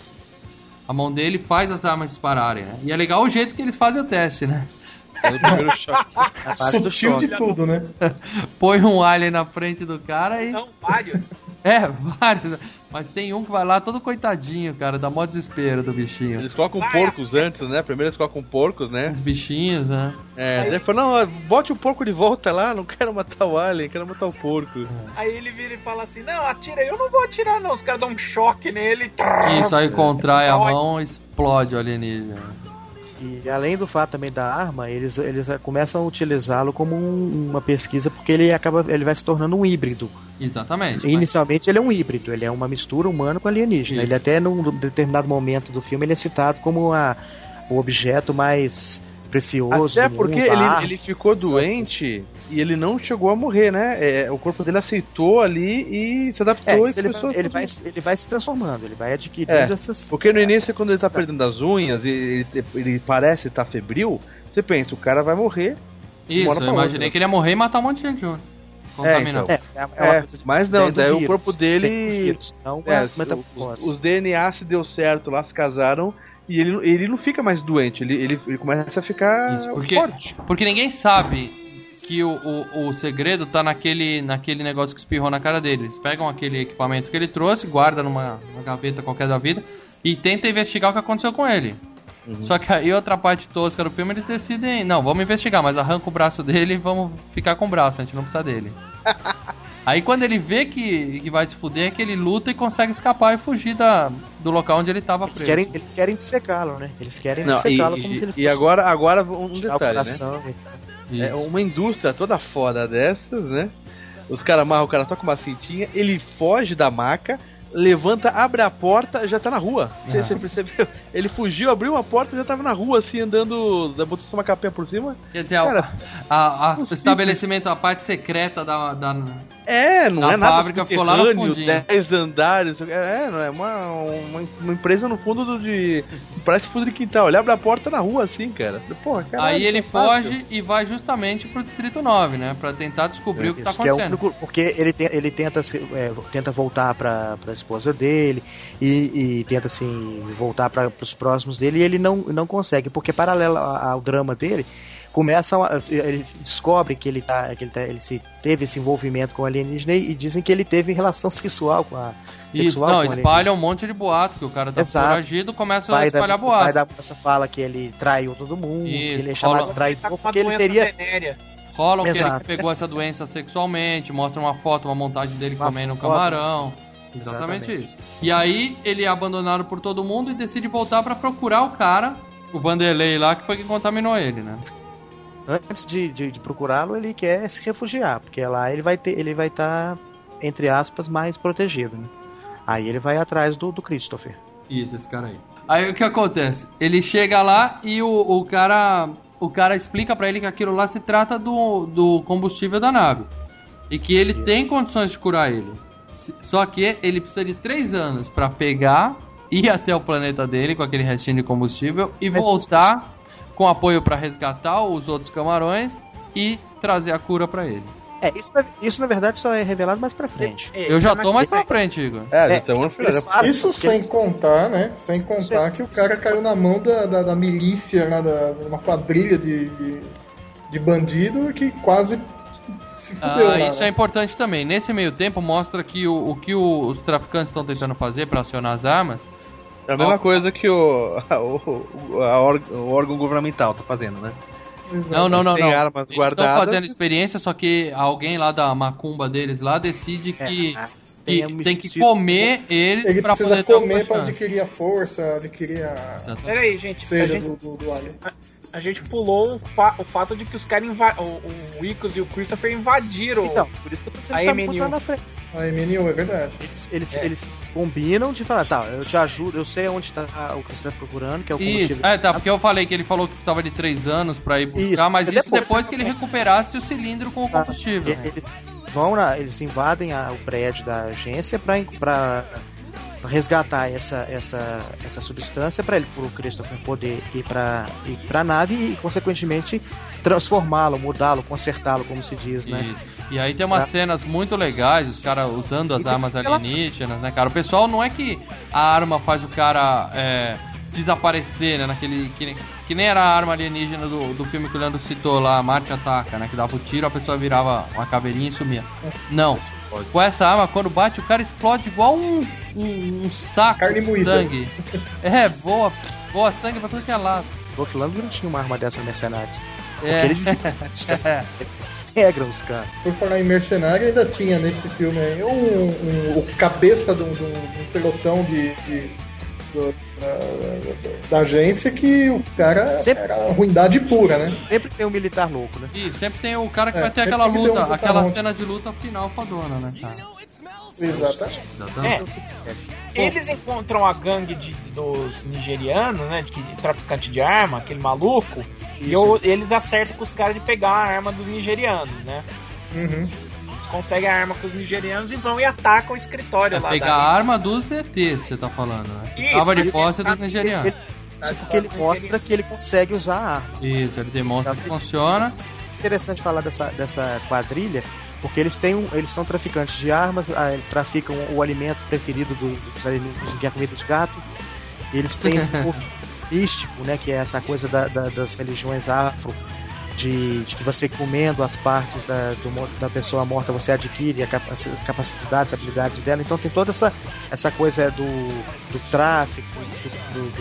A mão dele faz as armas dispararem, né? E é legal o jeito que eles fazem o teste, né? No primeiro choque. Do Sutil choque. de tudo, né? Põe um alien na frente do cara e Não, vários. É, vários. Mas tem um que vai lá todo coitadinho, cara, dá mó desespero do bichinho. Eles colocam porcos antes, né? Primeiro eles colocam porcos, né? Os bichinhos, né? É, daí fala, não, bote o porco de volta lá, não quero matar o alien, quero matar o porco. Aí ele vira e fala assim: Não, atira aí. Eu não vou atirar, não. Os caras dão um choque nele. Isso aí contrai a mão, explode o alienígena. E além do fato também da arma, eles, eles começam a utilizá-lo como um- uma pesquisa porque ele acaba ele vai se tornando um híbrido. Exatamente. mas- Inicialmente ele é um híbrido, ele é uma mistura humano com alienígena. Isso. Ele até num determinado momento do filme ele é citado como a, o objeto mais precioso Até porque mundo, ele, arma. ele ficou doente e ele não chegou a morrer, né? É, o corpo dele aceitou ali e se É, adaptou isso e ele, a ele, vai, ele vai se transformando, ele vai adquirindo É, essas. Porque no início, quando ele tá perdendo as unhas e ele, ele parece estar febril, você pensa, o cara vai morrer. Isso, eu imaginei outra. que ele ia morrer e matar um monte de gente junto. Contaminar. então. É, é, É, mas não, daí o corpo dele. vírus, não É, os, metamorfose. os DNA se deu certo lá, se casaram. E ele, ele não fica mais doente, ele, ele, ele começa a ficar Isso, porque, forte. porque ninguém sabe que o, o, o segredo tá naquele, naquele negócio que espirrou na cara dele. Eles pegam aquele equipamento que ele trouxe, guarda numa, numa gaveta qualquer da vida e tenta investigar o que aconteceu com ele. Só que aí outra parte tosca do filme eles decidem, não, vamos investigar, mas arranca o braço dele e vamos ficar com o braço, a gente não precisa dele. aí quando ele vê que, que vai se fuder, é que ele luta e consegue escapar e fugir da, do local onde ele tava Eles preso. querem, eles querem dissecá-lo, né? Eles querem e, dissecá-lo como se ele e, fosse e agora, agora um detalhe, né? Isso. É uma indústria toda foda dessas, né? Os caras amarram o cara só com uma cintinha, ele foge da maca, levanta, abre a porta, já tá na rua. Você, você percebeu? Ele fugiu, abriu uma porta e já tava na rua, assim, andando, botou uma capinha por cima. Quer dizer, Cara, a, a- o possível. estabelecimento, a parte secreta da, da, É, não Da é nada fábrica ficou lá no fundinho. 10 andares. É, não é uma, uma, uma empresa no fundo do, de. Parece fundo de quintal. Ele abre a porta na rua assim, cara. Porra, caralho, Aí ele que fácil. foge e vai justamente pro Distrito 9, né? Pra tentar descobrir o que tá Isso que é acontecendo. porque ele, te- ele tenta, se- é, tenta voltar pra, pra esposa dele e, e tenta assim voltar para os próximos dele e ele não, não consegue, porque paralelo a- ao drama dele, começam a- ele descobre que ele tá que ele, tá, ele se teve esse envolvimento com o alienígena e dizem que ele teve relação sexual com a Isso, sexual não, espalha um monte de boato, que o cara tá Exato. foragido, começa a pai da, espalhar pai boato. da moça fala que ele traiu todo mundo, que Isso, ele é chamado rola- traidor Tá com uma porque ele doença teria venérea. Rolam que ele pegou essa doença sexualmente, mostra uma foto, uma montagem dele Uma comendo um foto. camarão. Exatamente, Exatamente. isso. E aí ele é abandonado por todo mundo e decide voltar pra procurar o cara, o Vanderlei lá, que foi quem contaminou ele, né? antes de, de, de procurá-lo, ele quer se refugiar, porque lá ele vai ter, ele vai estar entre aspas mais protegido. Né? Aí ele vai atrás do, do Christopher. Isso, esse cara aí. Aí o que acontece? Ele chega lá e o, o cara o cara explica pra ele que aquilo lá se trata do, do combustível da nave. E que ele tem condições de curar ele. Só que ele precisa de três anos pra pegar, ir até o planeta dele com aquele restinho de combustível e Mas- voltar com apoio pra resgatar os outros camarões e trazer a cura pra ele. É, isso, na- isso na verdade só é revelado mais pra frente. É, Eu já na- tô mais pra frente, Igor. É, É, então Isso porque- sem contar, né? Sem contar que o cara caiu na mão da, da, da milícia, né, da, uma quadrilha de, de, de bandido que quase se fudeu. Ah, isso né? é importante também. Nesse meio tempo mostra que o, o que o- os traficantes estão tentando fazer para acionar as armas. É a mesma Ó. coisa que o, o, a or- o órgão governamental tá fazendo, né? Não, não, não, Tem não. armas Eles estão guardadas. fazendo experiência, só que alguém lá da macumba deles lá decide que, É, que tem tem que comer eles Ele para precisa poder ter comer pra adquirir a força, adquirir a. Peraí, gente. A seja gente, do, do, do alien. A gente pulou o, fa- o fato de que os caras inva- o, o Icos e o Christopher invadiram. Então, por isso que eu tô dizendo A que tá na frente. A MNU, é verdade. Eles, eles, É. eles combinam de falar, tá, eu te ajudo, eu sei onde tá o que você tá procurando, que é o Isso, combustível. é, tá, porque eu falei que ele falou que precisava de três anos pra ir buscar, Isso, mas depois- isso depois que ele recuperasse o cilindro com o combustível. Eles vão na, eles invadem a- o prédio da agência pra, pra resgatar essa, essa, essa substância para ele, pro Christopher poder ir pra, ir nave e, consequentemente, transformá-lo, mudá-lo, consertá-lo, como se diz, né? Isso. E aí tem umas Tá. cenas muito legais, os caras usando as E armas alienígenas, né, cara? O pessoal não é que a arma faz o cara é, desaparecer, né? Naquele. Que, nem- que nem era a arma alienígena do, do filme que o Leandro citou lá, Marte Ataca, né? Que dava o tiro, a pessoa virava uma caveirinha e sumia. Não. Com essa arma, quando bate, o cara explode igual um, um, um saco Carne de moída. sangue. É, voa, voa sangue pra tudo que é lado. Dolph Lundgren não tinha uma arma dessa no Mercenários. É. eles É. integram os caras. Por falar em mercenário, ainda tinha nesse filme aí um, um- o cabeça de um, de um- de um pelotão de, de- do- da, da agência que o cara Sempre- era ruindade pura, né? Sempre tem um militar louco, né? E sempre tem o cara que É, vai ter aquela um luta, luta aquela cena de luta final fodona, né, cara? Exatamente. Exatamente. É, eles encontram a gangue de- dos nigerianos, né? De, traficante de arma, aquele maluco, e o- eles acertam com os caras de pegar a arma dos nigerianos, né? Uhum. Conseguem a arma com os nigerianos e vão e atacam o escritório É lá pegar a arma dos ETs, você tá falando, né? Isso, Tava de posse dos nigerianos. Porque ele mostra que ele consegue usar a arma. Isso, ele demonstra Tá que funciona. interessante falar dessa, dessa quadrilha, porque eles têm um, eles são traficantes de armas, ah, eles traficam o alimento preferido do- dos alienígenas, que é a comida de gato. E eles têm esse povo místico, né, que é essa coisa da- da- das religiões afro, de, de que você comendo as partes da, do da pessoa morta, você adquire a capaci- capacidades, habilidades dela. Então tem toda essa, essa coisa do, do tráfico, do, do,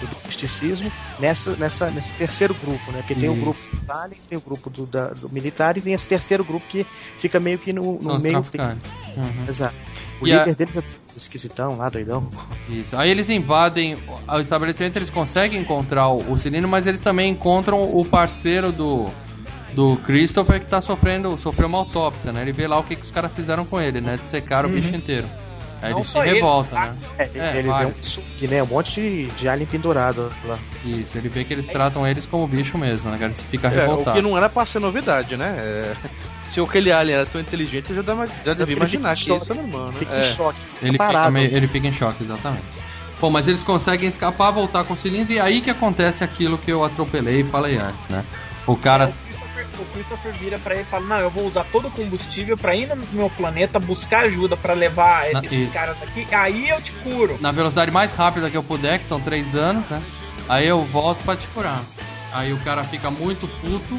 do- misticismo nessa, nessa, nesse terceiro grupo, né? Porque tem o Isso. grupo dos aliens, tem o grupo do, da- do militar e tem esse terceiro grupo que fica meio que no, no meio. Uhum. Exato. O E a- líder deles é esquisitão lá, doidão. Isso. Aí eles invadem o estabelecimento, eles conseguem encontrar o, o cilindro, mas eles também encontram o parceiro do, do Christopher que tá sofrendo, sofreu uma autópsia, né? Ele vê lá o que, que os caras fizeram com ele, né? Dissecaram o bicho inteiro. Aí Não ele se só ele, revolta, tá? né? É, É, ele vê um suque, né? Um monte de, de alien pendurado lá. Isso, ele vê que eles tratam eles como bicho mesmo, né? cara? Ele fica É, o revoltado. que não era pra ser novidade, né? É, se aquele alien era tão inteligente, eu já, dava, já devia Ele imaginar fica que isso é normal, né? Fica É. em choque. Fica Ele fica, parado. meio- ele fica em choque, exatamente. Bom, mas eles conseguem escapar, voltar com o cilindro, e aí que acontece aquilo que eu atropelei e falei antes, né? O cara. O Christopher, o Christopher vira pra ele e fala: Não, eu vou usar todo o combustível pra ir no meu planeta buscar ajuda pra levar Na- esses isso. caras aqui, aí eu te curo. na velocidade mais rápida que eu puder, que são três anos, né? Aí eu volto pra te curar. Aí o cara fica muito puto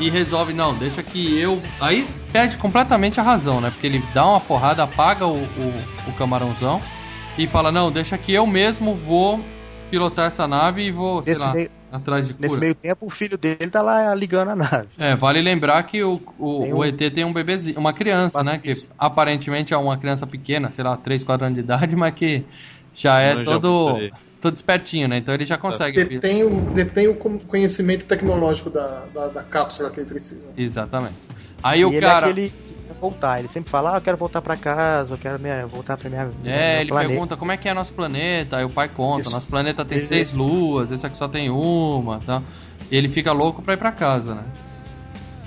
e resolve, não, deixa que eu. Aí perde completamente a razão, né? Porque ele dá uma porrada, apaga o, o, o camarãozão e fala, não, deixa que eu mesmo vou pilotar essa nave e vou, sei Nesse lá, meio- atrás de Nesse cura. meio tempo, o filho dele tá lá ligando a nave. É, vale lembrar que o, o, Tem o um- ET tem um bebezinho, uma criança, Uma né? Que aparentemente é uma criança pequena, sei lá, 3, 4 anos de idade, mas que já é todo, por aí. todo espertinho, né? Então ele já consegue. Detém o, detém o con- conhecimento tecnológico da, da, da cápsula que ele precisa. Exatamente. Aí e o ele cara. é aquele voltar. Ele sempre fala, ah, eu quero voltar pra casa, eu quero minha, voltar pra minha. É, meu ele planeta. pergunta como é que é nosso planeta, aí o pai conta, Isso. nosso planeta tem Ele- seis luas, esse aqui só tem uma, tá? E ele fica louco pra ir pra casa, né?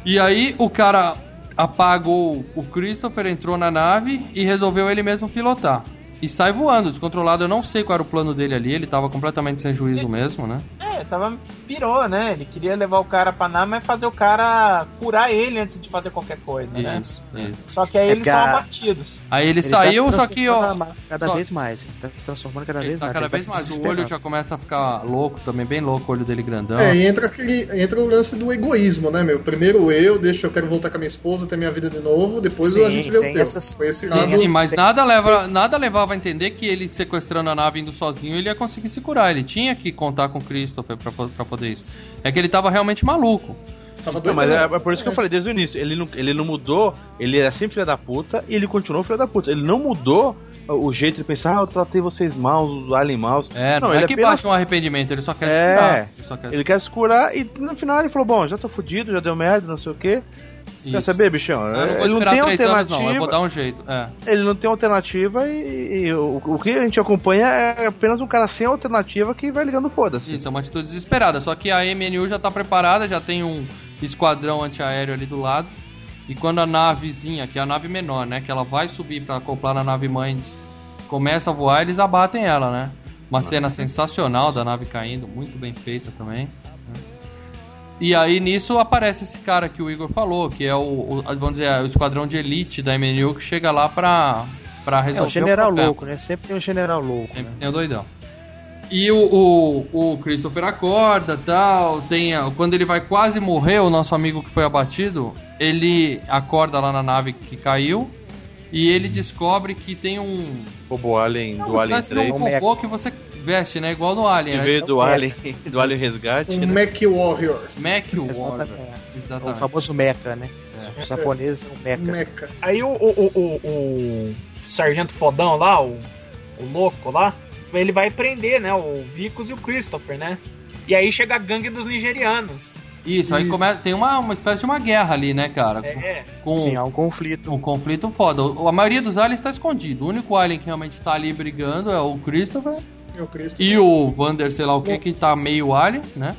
E aí o cara apagou o Christopher, entrou na nave e resolveu ele mesmo pilotar. E sai voando, descontrolado. Eu não sei qual era o plano dele ali, ele tava completamente sem juízo mesmo, né? É, tava. Pirou, né? Ele queria levar o cara pra nave, mas fazer o cara curar ele antes de fazer qualquer coisa, né? Isso, isso. Só que aí É eles que são a- abatidos. Aí ele, Ele tá saiu, se só que ó, Cada só- vez mais. Ele tá se transformando cada ele vez tá mais. cada vai vez mais. O olho já começa a ficar louco também, bem louco o olho dele grandão. É, e entra, aquele, entra o lance do egoísmo, né, meu? Primeiro eu, deixa, eu quero voltar com a minha esposa, ter minha vida de novo, depois Sim, a gente vê o teu. essas- Foi esse Sim, lado. Sim, mas Tem- nada, leva, nada levava a entender que ele sequestrando a nave indo sozinho, ele ia conseguir se curar. Ele tinha que contar com o Christopher pra, pra poder isso. É que ele tava realmente maluco. Tava Não, mas é, é por isso que eu falei desde o início. Ele não, ele não mudou, ele era sempre filho da puta e ele continuou filho da puta. Ele não mudou o jeito de pensar, ah, eu tratei vocês mal, os alien maus. É, não, ele é que apenas- bate um arrependimento, ele só quer se É, curar. Ele só quer Ele se... quer se curar e no final ele falou, bom, já tô fudido, já deu merda, não sei o que. Quer saber, bichão? Eu não vou ele não tem três anos, alternativa. não. Eu vou dar um jeito. É. Ele não tem alternativa e, e o, o que a gente acompanha é apenas um cara sem alternativa que vai ligando foda-se. Isso, é uma atitude desesperada. Só que a MNU já tá preparada, já tem um esquadrão antiaéreo ali do lado. E quando a navezinha, que é a nave menor, né? Que ela vai subir pra acoplar na nave mãe, começa a voar, eles abatem ela, né? Uma cena sensacional da nave caindo, muito bem feita também. né? E aí nisso aparece esse cara que o Igor falou, que é o, o- vamos dizer, o esquadrão de elite da MNU que chega lá pra, pra É, resolver o general problema. louco, né? Sempre tem um general louco. Sempre né? tem o doidão. E o, o, o Christopher acorda tal. Tem, quando ele vai quase morrer, o nosso amigo que foi abatido, ele acorda lá na nave que caiu. E ele descobre que tem um. Robô Alien Não, do uma Alien espécie de 3. um robô que você veste, né? Igual no Alien, Em né? vez do Alien, do Alien Resgate, Um né? Mac Warriors. Mac Warrior. Exatamente. O Exatamente. famoso mecha, né? Os japoneses são mecha. Mecha. Aí o, o, o, o, o sargento fodão lá, o, o louco lá, ele vai prender, né? O Vicos e o Christopher, né? E aí chega a gangue dos nigerianos. Isso, aí Isso. começa, tem uma, uma espécie de uma guerra ali, né, cara? É, Com Sim, há um conflito. um conflito foda. O- A maioria dos aliens está escondido. O único alien que realmente tá ali brigando é o Christopher Eu Cristo. e o Vander, sei lá o que, que tá meio alien, né?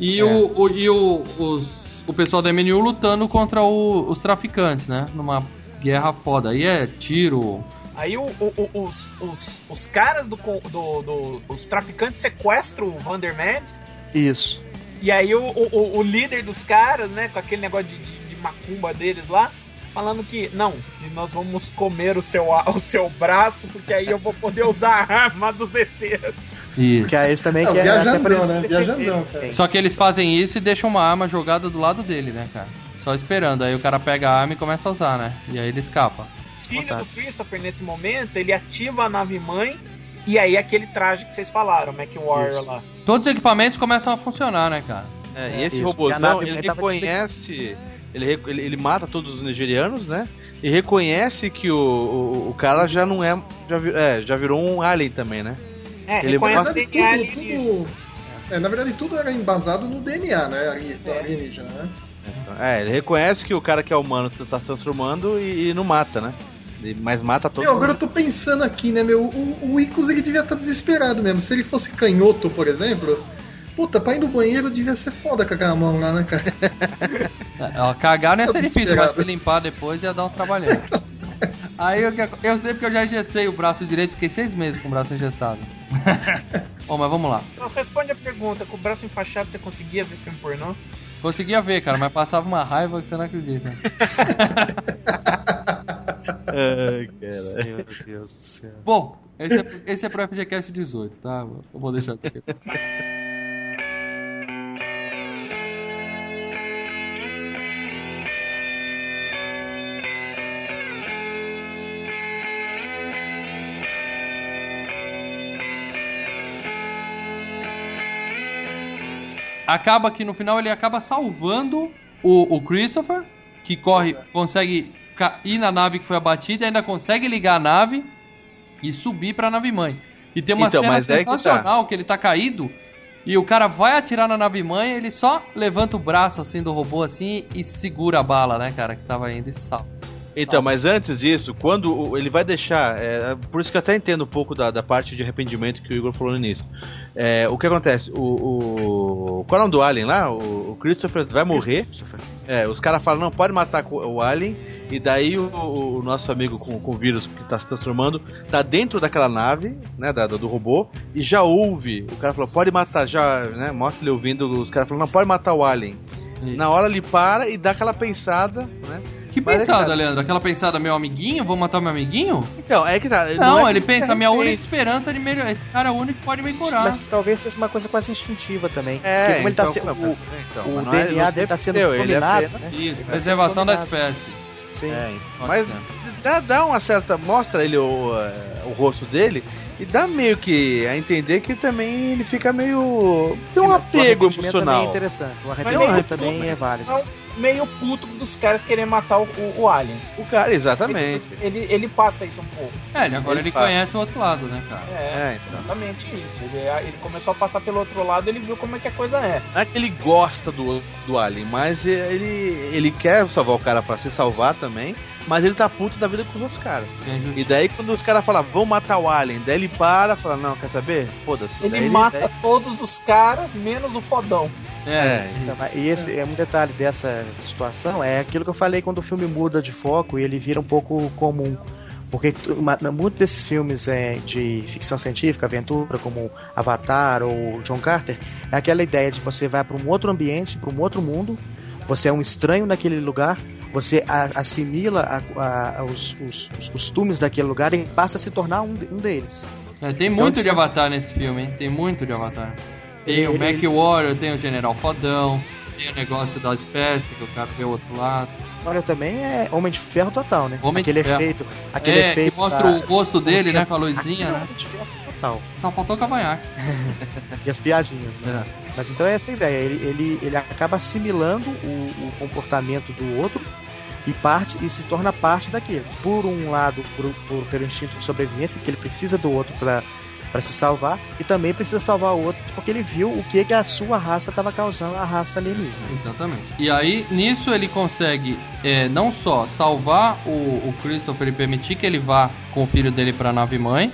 E, o, o- e o, os, o pessoal da MNU lutando contra o- os traficantes, né? Numa guerra foda. Aí é tiro. Aí o, o- o- os, os, os caras do, do, do- Os traficantes sequestram o Vandermad. Isso. E aí o, o, o- líder dos caras, né, com aquele negócio de, de, de macumba deles lá, falando que não, que nós vamos comer o seu, o seu braço, porque aí eu vou poder usar a arma dos ETs. Isso. Porque aí eles também Não, querem até viajandão, pra eles né? Viajandão, cara. Só que eles fazem isso e deixam uma arma jogada do lado dele, né, cara? Só esperando. Aí o cara pega a arma e começa a usar, né? E aí ele escapa. Filho do Christopher, nesse momento, ele ativa a nave mãe, e aí aquele traje que vocês falaram, Mac Warrior lá. Todos os equipamentos começam a funcionar, né, cara? É, e esse Isso, robôzão, nave ele reconhece. Ele, ele, ele mata todos os nigerianos, né? E reconhece que o, o, o cara já não é já, vi- é. já virou um alien também, né? É, Ele reconhece Na o verdade, DNA tudo, alienígena. tudo, é, na verdade, tudo era embasado no DNA, né? Alienígena, né? É, ele reconhece que o cara que é humano tá se transformando e, e não mata, né? Mas mata todos. Meu, agora eu tô pensando aqui, né, meu? O, o Icos ele devia estar desesperado mesmo. Se ele fosse canhoto, por exemplo, puta, pra ir no banheiro devia ser foda com aquela mão lá, né, cara? É, ó, Cagar não ia ser Tô difícil, mas se limpar depois ia dar um trabalhão. Aí eu, eu sei porque eu já engessei o braço direito, fiquei seis meses com o braço engessado. Bom, mas vamos lá. Então, responde a pergunta, com o braço enfaixado você conseguia ver filme pornô? Conseguia ver, cara, mas passava uma raiva que você não acredita. Ai, cara. Meu Deus do céu. Bom, esse é, esse é pro FGCast 18, tá? Eu vou deixar isso aqui. Acaba que no final ele acaba salvando o, o Christopher, que corre, consegue ir na nave que foi abatida e ainda consegue ligar a nave e subir pra nave mãe. E tem uma Então, cena mas é que tá. sensacional que, ele tá caído e o cara vai atirar na nave mãe, ele só levanta o braço assim do robô assim e segura a bala, né, cara, que tava indo e salva. Então, mas antes disso, quando ele vai deixar. é, por isso que eu até entendo um pouco da, da parte de arrependimento que o Igor falou no início. É, o que acontece? O, o. Qual é o nome do Alien lá? O, o Christopher vai morrer. É, os caras falam, não, pode matar o Alien. E daí o, o nosso amigo com, com o vírus que tá se transformando tá dentro daquela nave, né, da, do robô, e já ouve. O cara falou, pode matar, já, né? Mostra ele ouvindo, os caras falam, não, pode matar o Alien. Isso. Na hora ele para e dá aquela pensada, né? Que Mas é que pensada, tá. Leandro? Aquela pensada, meu amiguinho? Vou matar meu amiguinho? Então, é que tá. Não, é ele que pensa, fica minha única esperança de melhorar. Esse cara é o único que pode me curar. Mas talvez seja uma coisa quase instintiva também. É, Porque como ele tá então, sendo. não, O, então, o não é- DNA não dele tá sendo é dominado, né? Isso, Ele tá preservação da espécie. Sim. É, mas dá, dá uma certa. Mostra ele o, eh, o rosto dele e dá meio que a entender que também ele fica meio. tem um apego também emocional. é interessante. O arrependimento também é válido. É um meio puto dos caras querem matar o, o, o Alien. O cara, exatamente. Ele, ele, ele passa isso um pouco. É, ele agora Ele ele, conhece o outro lado, né, cara? É, É, então. exatamente isso. Ele, ele começou a passar pelo outro lado ele viu como é que a coisa é. Não é que ele gosta do, do Alien, mas ele, ele quer salvar o cara pra se salvar também. Mas ele tá puto da vida com os outros caras. Justiça. E daí quando os caras falam, vão matar o Alien, daí ele para, fala, não, quer saber? Foda-se. Ele Daí mata daí- todos os caras, menos o fodão. É, Então, E esse é um detalhe dessa situação é aquilo que eu falei quando o filme muda de foco e ele vira um pouco comum. Porque muitos desses filmes é, de ficção científica, aventura, como Avatar ou John Carter, é aquela ideia de você vai para um outro ambiente, para um outro mundo, você é um estranho naquele lugar, você a- assimila a- a- os, os- os costumes daquele lugar e passa a se tornar um, de- um deles. É, tem Então, muito de se- Avatar nesse filme, hein? Tem muito de Avatar. Tem o Mac Warrior, tem o General Fodão, tem o negócio da espécie, que o cara vê o outro lado. Olha, também é Homem de Ferro total, né? Homem de aquele Ferro. efeito. Aquele é, efeito. que mostra da- o rosto dele, né, com a luzinha, é né? Homem de Ferro total. Só faltou o cavanhaque. E as piadinhas, né? Mas então é essa a ideia. Ele, ele, ele acaba assimilando o, o comportamento do outro e parte e se torna parte daquele. Por um lado, por, instinto de sobrevivência, que ele precisa do outro para para se salvar e também precisa salvar o outro porque ele viu o que, que a sua raça estava causando a raça alienígena. Exatamente. E aí, nisso ele consegue é, não só salvar o, o Christopher e permitir que ele vá com o filho dele pra nave mãe,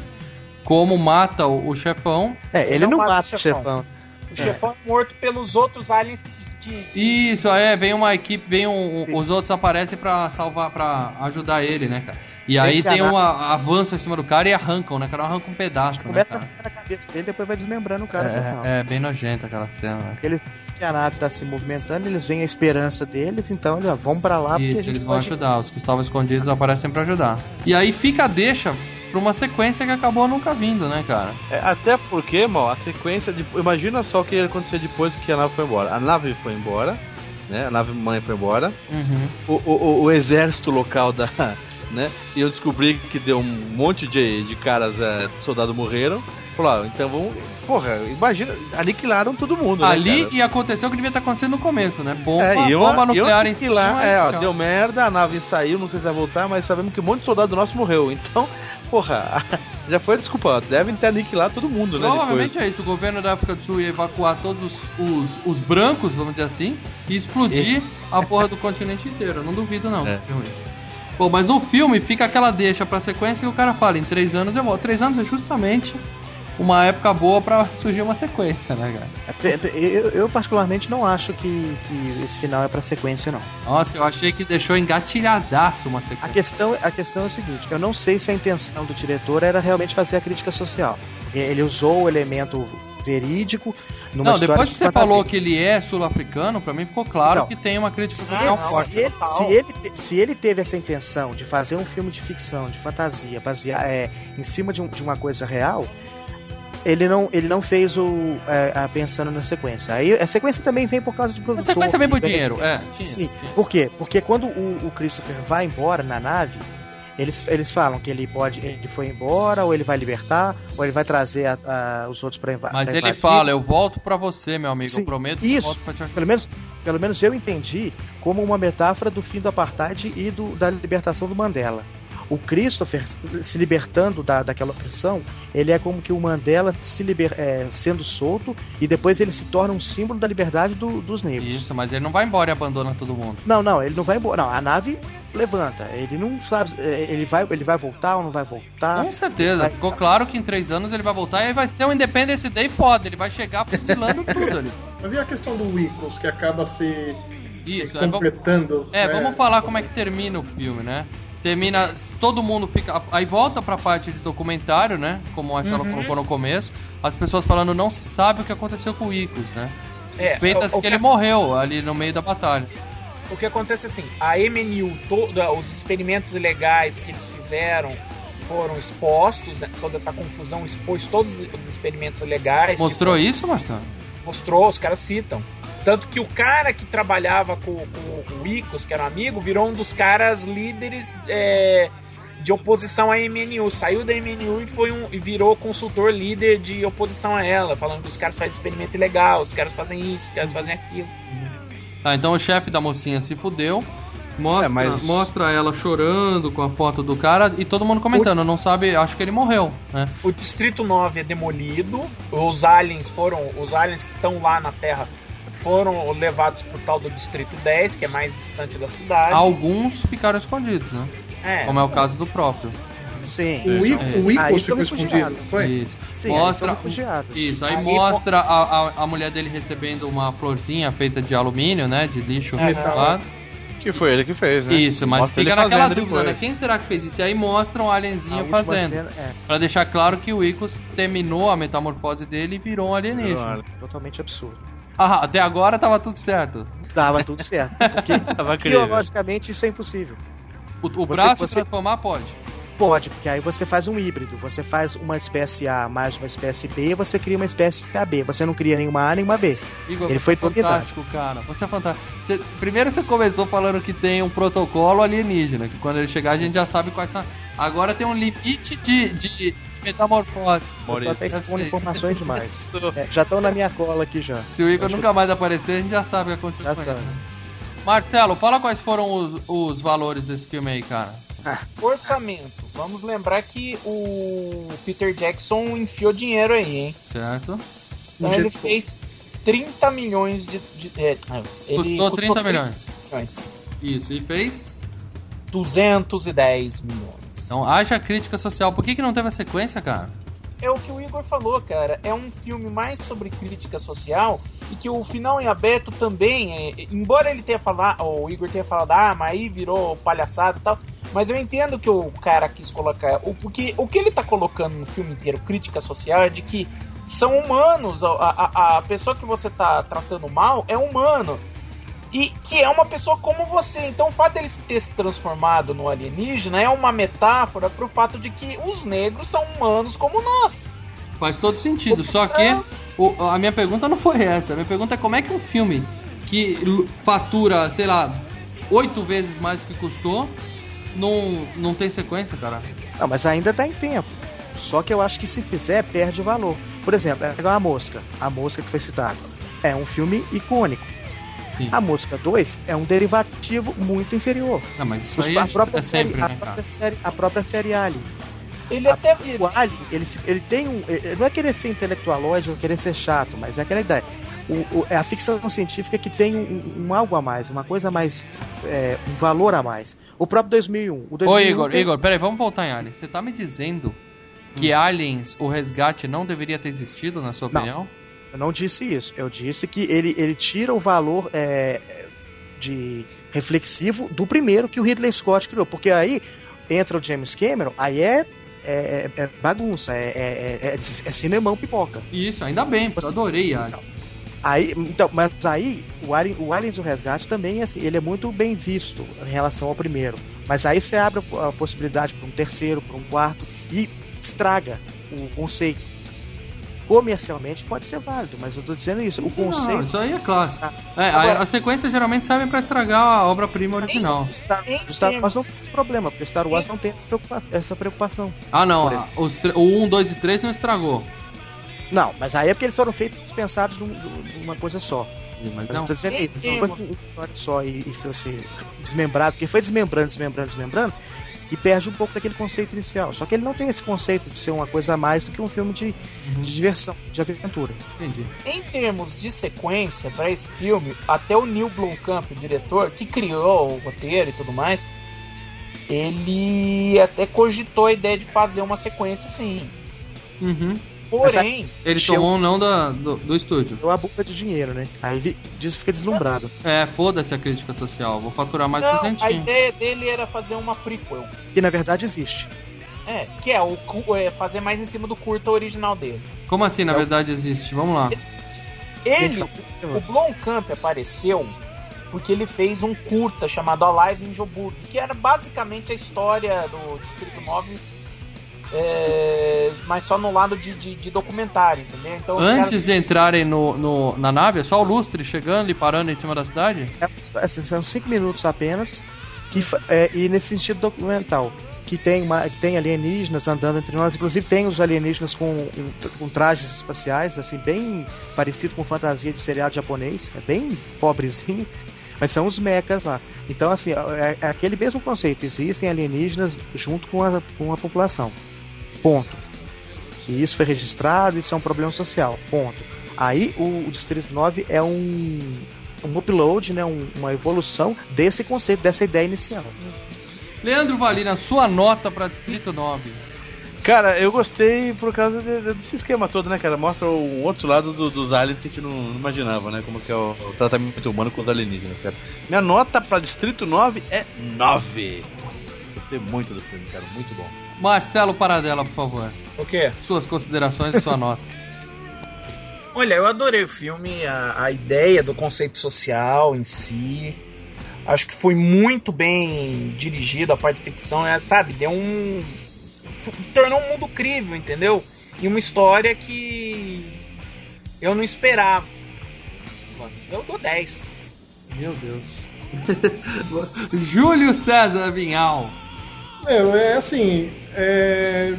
como mata o, o chefão. É, ele Não não, mata o mata o chefão. chefão. O chefão é morto pelos outros aliens que. De... Isso, é, vem uma equipe, vem um, um- os outros aparecem pra salvar, pra ajudar ele, né, cara? E aí Tem um avanço em cima do cara e arrancam, né, cara? Arrancam um pedaço, né, Começa cara? na cabeça dele depois vai desmembrando o cara. final. É, é bem nojenta aquela cena, né? Eles que a nave tá se movimentando, eles veem a esperança deles, então eles ó, vão pra lá Isso, eles vão pode- ajudar. Os que estavam escondidos aparecem pra ajudar. E aí fica a deixa pra uma sequência que acabou nunca vindo, né, cara? É, até porque, mal, a sequência de. Imagina só o que ia acontecer depois que a nave foi embora. A nave foi embora, né? A nave mãe foi embora. Uhum. O, o, o- o exército local da. Né? E eu descobri que deu um monte de, de caras, é, soldados morreram. Falou, ah, então vamos. Porra, imagina, aniquilaram todo mundo. né, Ali cara? e aconteceu o que devia estar acontecendo no começo, né? Bomba, É, eu, bomba eu nuclear em que cima. é, ó, deu merda, a nave saiu, não sei se vai voltar, mas sabemos que um monte de soldado nosso morreu. Então, porra, já foi desculpa, devem ter aniquilado todo mundo, né? Provavelmente é isso. O governo da África do Sul ia evacuar todos os, os, os brancos, vamos dizer assim, e explodir a porra do continente inteiro. Eu não duvido, não. É. ruim. Bom, mas no filme fica aquela deixa pra sequência que o cara fala: em três anos eu volto. Três anos é justamente uma época boa pra surgir uma sequência, né, cara? Até- Eu, eu particularmente não acho que, que esse final é pra sequência, não. Nossa, eu achei que deixou engatilhadaço uma A sequência. questão, a questão é a seguinte, eu não sei se a intenção do diretor era realmente fazer a crítica social. Ele usou o elemento verídico numa Não, depois de que você fantasia. falou que ele é sul-africano, pra mim ficou claro Não. que tem uma crítica Sim, social não, forte. Se ele, se, ele, se ele teve essa intenção de fazer um filme de ficção, de fantasia, basear é, em cima de, um- de uma coisa real, ele não, ele não fez o é, a- pensando na sequência. Aí a sequência também vem por causa de A produtor. sequência vem por dinheiro, é. Tinha, Sim. tinha. Por quê? Porque quando o, o Christopher vai embora na nave, eles, eles falam que ele pode, ele foi embora, ou ele vai libertar, ou ele vai trazer a- a- os outros pra inva- Mas ele invadir. fala, eu volto pra você, meu amigo. Sim, eu prometo que eu isso. volto pra te ajudar. Pelo menos, pelo menos eu entendi como uma metáfora do fim do apartheid e do, da libertação do Mandela. O Christopher se libertando da, daquela opressão, ele é como que o Mandela se liber, é, sendo solto e depois ele se torna um símbolo da liberdade do- dos negros. Isso, mas ele não vai embora e abandona todo mundo. Não, não, ele não vai embora. Não, a nave levanta. Ele não sabe. é, Ele vai, ele vai voltar ou não vai voltar. Com certeza. Vai- Ficou claro que em três anos ele vai voltar e aí vai ser um Independence Day foda. Ele vai chegar fuzilando tudo ali. Mas e a questão do Wickles, que acaba se, se Isso, é, vamos- completando? É, né? vamos falar como é que termina o filme, né? Termina, todo mundo fica. Aí volta pra parte de documentário, né? Como essa ela Uhum. colocou no começo. As pessoas falando, não se sabe o que aconteceu com o Icos, né? É, Suspeita-se que ele morreu ali no meio da batalha. O que acontece assim, a MNU, toda, os experimentos ilegais que eles fizeram foram expostos, né? toda essa confusão expôs todos os experimentos ilegais. Mostrou isso, Marcelo? Mostrou, os caras citam. Tanto que o cara que trabalhava com, com- o Icos, que era um amigo, virou um dos caras líderes é, de oposição à MNU. Saiu da MNU e, foi um, e virou consultor líder de oposição a ela, falando que os caras fazem experimento ilegal, os caras fazem isso, os caras fazem aquilo. Tá, então o chefe da mocinha se fudeu. Mostra, É, mas- mostra ela chorando com a foto do cara e todo mundo comentando, não sabe, acho que ele morreu, né? O Distrito 9 é demolido, os aliens foram, os aliens que estão lá na Terra foram levados pro tal do Distrito 10, que é mais distante da cidade. Alguns ficaram escondidos, né? É, Como é o caso do próprio. Sim. O, I, o Aí Wickles são ficou escondido, foi? Isso. Sim, mostra. Isso, aí Aí, mostra a, a, a mulher dele recebendo uma florzinha feita de alumínio, né? De lixo É, reciclado. Que foi ele que fez, né? Isso, mas Mostra fica naquela dúvida, depois. né? Quem será que fez isso? E aí mostra um alienzinho fazendo. cena é Pra deixar claro que o Icos terminou a metamorfose dele e virou um alienígena. totalmente absurdo. Ah, até agora tava tudo certo. Dava tudo certo. Porque Tava biologicamente isso é impossível. O, o Você- braço você- transformar pode. Pode, porque aí você faz um híbrido. Você faz uma espécie A mais uma espécie B, você cria uma espécie AB. Você não cria nenhuma A, nenhuma B. Igor, Ele foi é fantástico, cara. Você é fantástico. Você- primeiro você começou falando que tem um protocolo alienígena, que quando ele chegar a gente já sabe quais são. Agora tem um limite de, de metamorfose. Tô até expondo informações demais. É, já estão na minha cola aqui já. Se o Igor Acho nunca mais aparecer, a gente já sabe o que aconteceu Já com sabe. ele. Marcelo, fala quais foram os, os valores desse filme aí, cara. Orçamento. Vamos lembrar que o Peter Jackson enfiou dinheiro aí, hein? Certo? Então ele fez 30 milhões de. de- é, ele Custou 30 milhões. milhões. Isso, e fez. 210 milhões. Então haja crítica social. Por que, que não teve a sequência, cara? É o que o Igor falou, cara. É um filme mais sobre crítica social e que o final em aberto também, é, embora ele tenha falado, o Igor tenha falado, ah, mas aí virou palhaçada e tal. Mas eu entendo que o cara quis colocar. O, porque o que ele tá colocando no filme inteiro, crítica social, é de que são humanos. A, a, a pessoa que você tá tratando mal é humano. E que é uma pessoa como você. Então o fato dele ter se transformado no alienígena é uma metáfora pro fato de que os negros são humanos como nós. Faz todo sentido. Só que o- a minha pergunta não foi essa. A minha pergunta é como é que um filme que fatura, sei lá, oito vezes mais do que custou, não, não tem sequência, cara? Não, mas ainda tá em tempo. Só que eu acho que se fizer, perde o valor. Por exemplo, é igual a Mosca. A Mosca que foi citada. É um filme icônico. Sim. A Mosca 2 é um derivativo muito inferior. Não, mas isso Os- aí a, é, própria é sempre, série, a, né, própria série, a própria série Alien. Ele até O Alien, ele, ele tem um. ele- Não é querer ser intelectualoide ou querer ser chato, mas é aquela ideia. O, o- é a ficção científica que tem um, um algo a mais, uma coisa a mais. é, um valor a mais. O próprio 2001. O 2001 Ô Igor, tem- Igor, peraí, vamos voltar em Aliens. Você tá me dizendo que Aliens, o resgate, não deveria ter existido, na sua Não. Eu não disse isso. Eu disse que ele, ele tira o valor é, de reflexivo do primeiro que o Ridley Scott criou. Porque aí entra o James Cameron, aí é, é, é bagunça, é, é, é, é cinemão pipoca. Isso, ainda bem, eu adorei Aliens. Aí, então, mas aí o, Alien, o Aliens o Resgate também assim, ele é muito bem visto em relação ao primeiro. Mas aí você abre a a possibilidade para um terceiro, para um quarto e estraga o conceito. Comercialmente pode ser válido, mas eu tô dizendo isso. O conceito isso aí é clássico. É, Agora- a, as sequências geralmente servem pra estragar a obra-prima original. Star, Star Wars não tem esse problema, porque Star Wars não tem essa preocupação. Ah, não, a- os o 1, 2 e 3 não estragou. Não, mas aí é porque eles foram feitos pensados num- num- numa coisa só. Mas Mas não, tô dizendo não foi uma história só e, e foi assim, desmembrado, porque foi desmembrando, desmembrando, desmembrando, e perde um pouco daquele conceito inicial. Só que ele não tem esse conceito de ser uma coisa a mais do que um filme de, de diversão, de aventura. entendi. Em termos de sequência para esse filme, até o Neil Blomkamp, o diretor, que criou o roteiro e tudo mais, ele até cogitou a ideia de fazer uma sequência sim. Uhum. Porém, Ele Chegou- tomou um não da, do, do estúdio. Deu a boca de dinheiro, né? Aí vi, diz fica deslumbrado. É, foda-se a crítica social. Vou faturar mais não, a ideia dele era fazer uma prequel. Que na verdade existe. É, que é, o, é fazer mais em cima do curta original dele. Como assim, na É o- verdade, existe? Vamos lá. Ele, o Blomkamp apareceu porque ele fez um curta chamado Alive em Joburg, que era basicamente a história do Distrito 9, é, mas só no lado de, de- de documentário, entendeu? Então, Antes caras- de entrarem no, no- na nave, é só o lustre chegando e parando em cima da cidade? É, são cinco minutos apenas, que, é, e nesse sentido documental. Que tem, uma, que tem alienígenas andando entre nós, inclusive tem os alienígenas com, com trajes espaciais, assim, bem parecido com fantasia de seriado japonês, é bem pobrezinho, mas são os mechas lá. Então, assim, é, é aquele mesmo conceito: existem alienígenas junto com a, com a população. Ponto. E isso foi registrado, isso é um problema social. Ponto. Aí o, o Distrito 9 é um, um upload, né, um- uma evolução desse conceito, dessa ideia inicial. Leandro Valina, sua nota pra Distrito 9. Cara, eu gostei por causa de- de- desse esquema todo, né, cara? Mostra o outro lado do- dos aliens que a gente não, não imaginava, né? Como que é o, o tratamento humano com os alienígenas, cara. Minha nota pra Distrito 9 é 9. Gostei muito do filme, cara. Muito bom. Marcelo Paradela, por favor. O quê? Suas considerações e sua nota. Olha, eu adorei o filme, a, a ideia do conceito social em si. Acho que foi muito bem dirigido, a parte de ficção, é, sabe? Deu um. tornou um mundo crível, entendeu? E uma história que eu não esperava. Eu dou 10. Meu Deus. Júlio César Vinhal. Meu, é assim. É...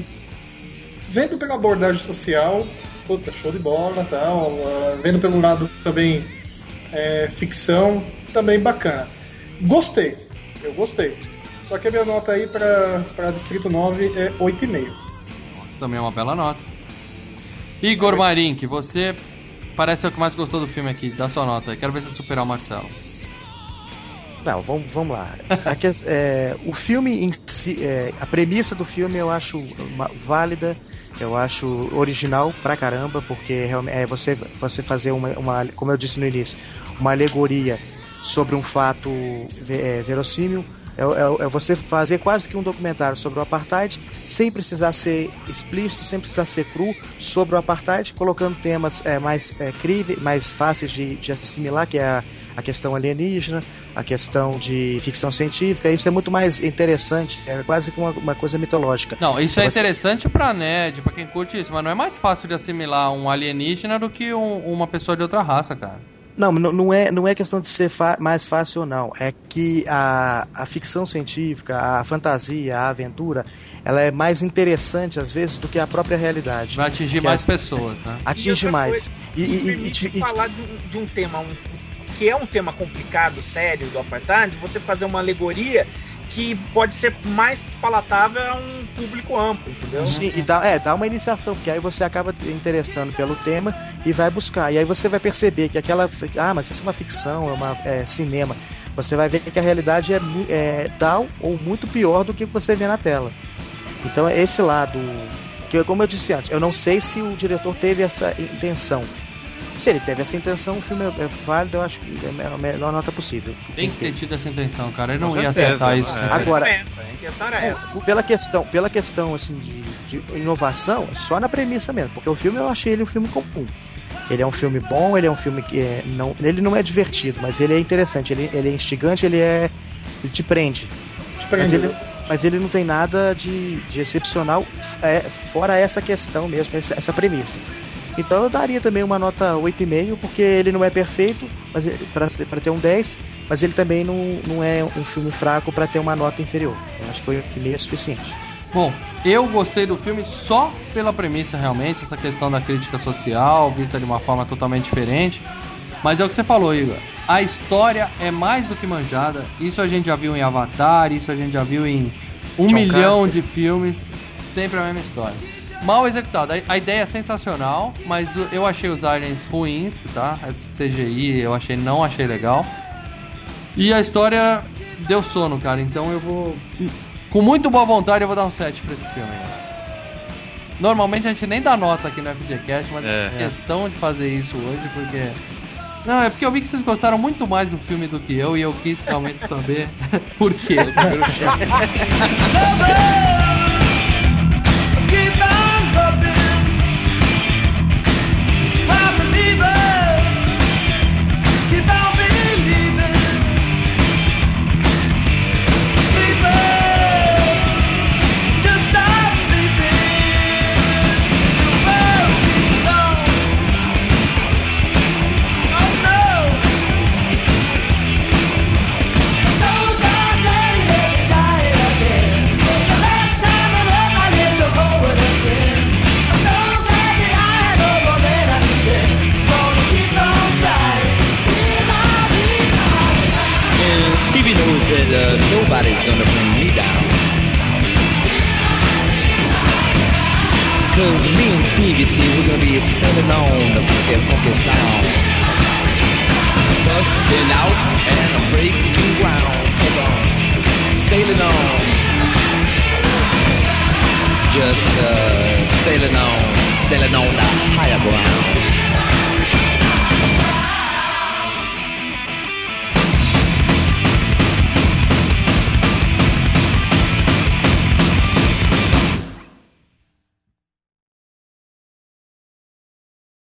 Vendo pela abordagem social, puta, show de bola tal. Uh, vendo pelo lado também é, ficção, também bacana. Gostei, eu gostei. Só que a minha nota aí para Distrito 9 é 8,5. Também é uma bela nota. Igor Marink, você parece ser o que mais gostou do filme aqui. Dá sua nota. Quero ver se superar o Marcelo. Não, vamos, vamos lá. É, o filme em si, é, a premissa do filme eu acho uma, válida, eu acho original pra caramba, porque é você, você fazer uma, uma, como eu disse no início, uma alegoria sobre um fato é, verossímil. É, é, é, você fazer quase que um documentário sobre o apartheid, sem precisar ser explícito, sem precisar ser cru sobre o apartheid, colocando temas é, mais é, críveis, mais fáceis de, de assimilar, que é a a questão alienígena, a questão de ficção científica, isso é muito mais interessante, é quase uma, uma coisa mitológica. Não, isso então, é interessante você... pra nerd, pra quem curte isso, mas não é mais fácil de assimilar um alienígena do que um, uma pessoa de outra raça, cara. Não, não é, não é questão de ser mais fácil ou não. É que a, a ficção científica, a fantasia, a aventura, ela é mais interessante às vezes do que a própria realidade. Vai atingir mais pessoas, né? Atinge mais. e, e, e, e, falar de um, de um tema um que é um tema complicado, sério do apartheid, você fazer uma alegoria que pode ser mais palatável a um público amplo, entendeu? Sim, e dá, é, dá uma iniciação, porque aí você acaba interessando pelo tema e vai buscar. E aí você vai perceber que aquela. Ah, mas isso é uma ficção, é uma é, cinema. Você vai ver que a realidade é, é tal ou muito pior do que você vê na tela. Então esse lado. Que, como eu disse antes, eu não sei se o diretor teve essa intenção se ele teve essa intenção, o filme é válido, eu acho que é a melhor nota possível. Tem que ter tido essa intenção, cara. Ele não ia acertar isso. É. Agora, a intenção era essa. Pela questão, pela questão assim, de, de inovação, só na premissa mesmo, porque o filme eu achei ele um filme comum. Ele é um filme bom, ele é um filme que é, não, ele não é divertido, mas ele é interessante, ele, ele é instigante, ele é. ele te prende. Te prende. Mas ele, mas ele não tem nada de, de excepcional é, fora essa questão mesmo, essa, essa premissa. Então eu daria também uma nota 8,5, porque ele não é perfeito mas para ter um 10, mas ele também não, não é um filme fraco para ter uma nota inferior. Eu acho que 8,5 é suficiente. Bom, eu gostei do filme só pela premissa realmente, essa questão da crítica social, vista de uma forma totalmente diferente. Mas é o que você falou, Igor. A história é mais do que manjada. Isso a gente já viu em Avatar, isso a gente já viu em um John milhão Carter. de filmes. Sempre a mesma história mal executado. A, ideia é sensacional, mas eu achei os aliens ruins, tá? Esse CGI eu achei não achei legal. E a história deu sono, cara. Então eu vou com muito boa vontade eu vou dar um 7 pra esse filme. Normalmente a gente nem dá nota aqui no FGCast, mas é. questão de fazer isso hoje porque não, é porque eu vi que vocês gostaram muito mais do filme do que eu e eu quis realmente saber por quê.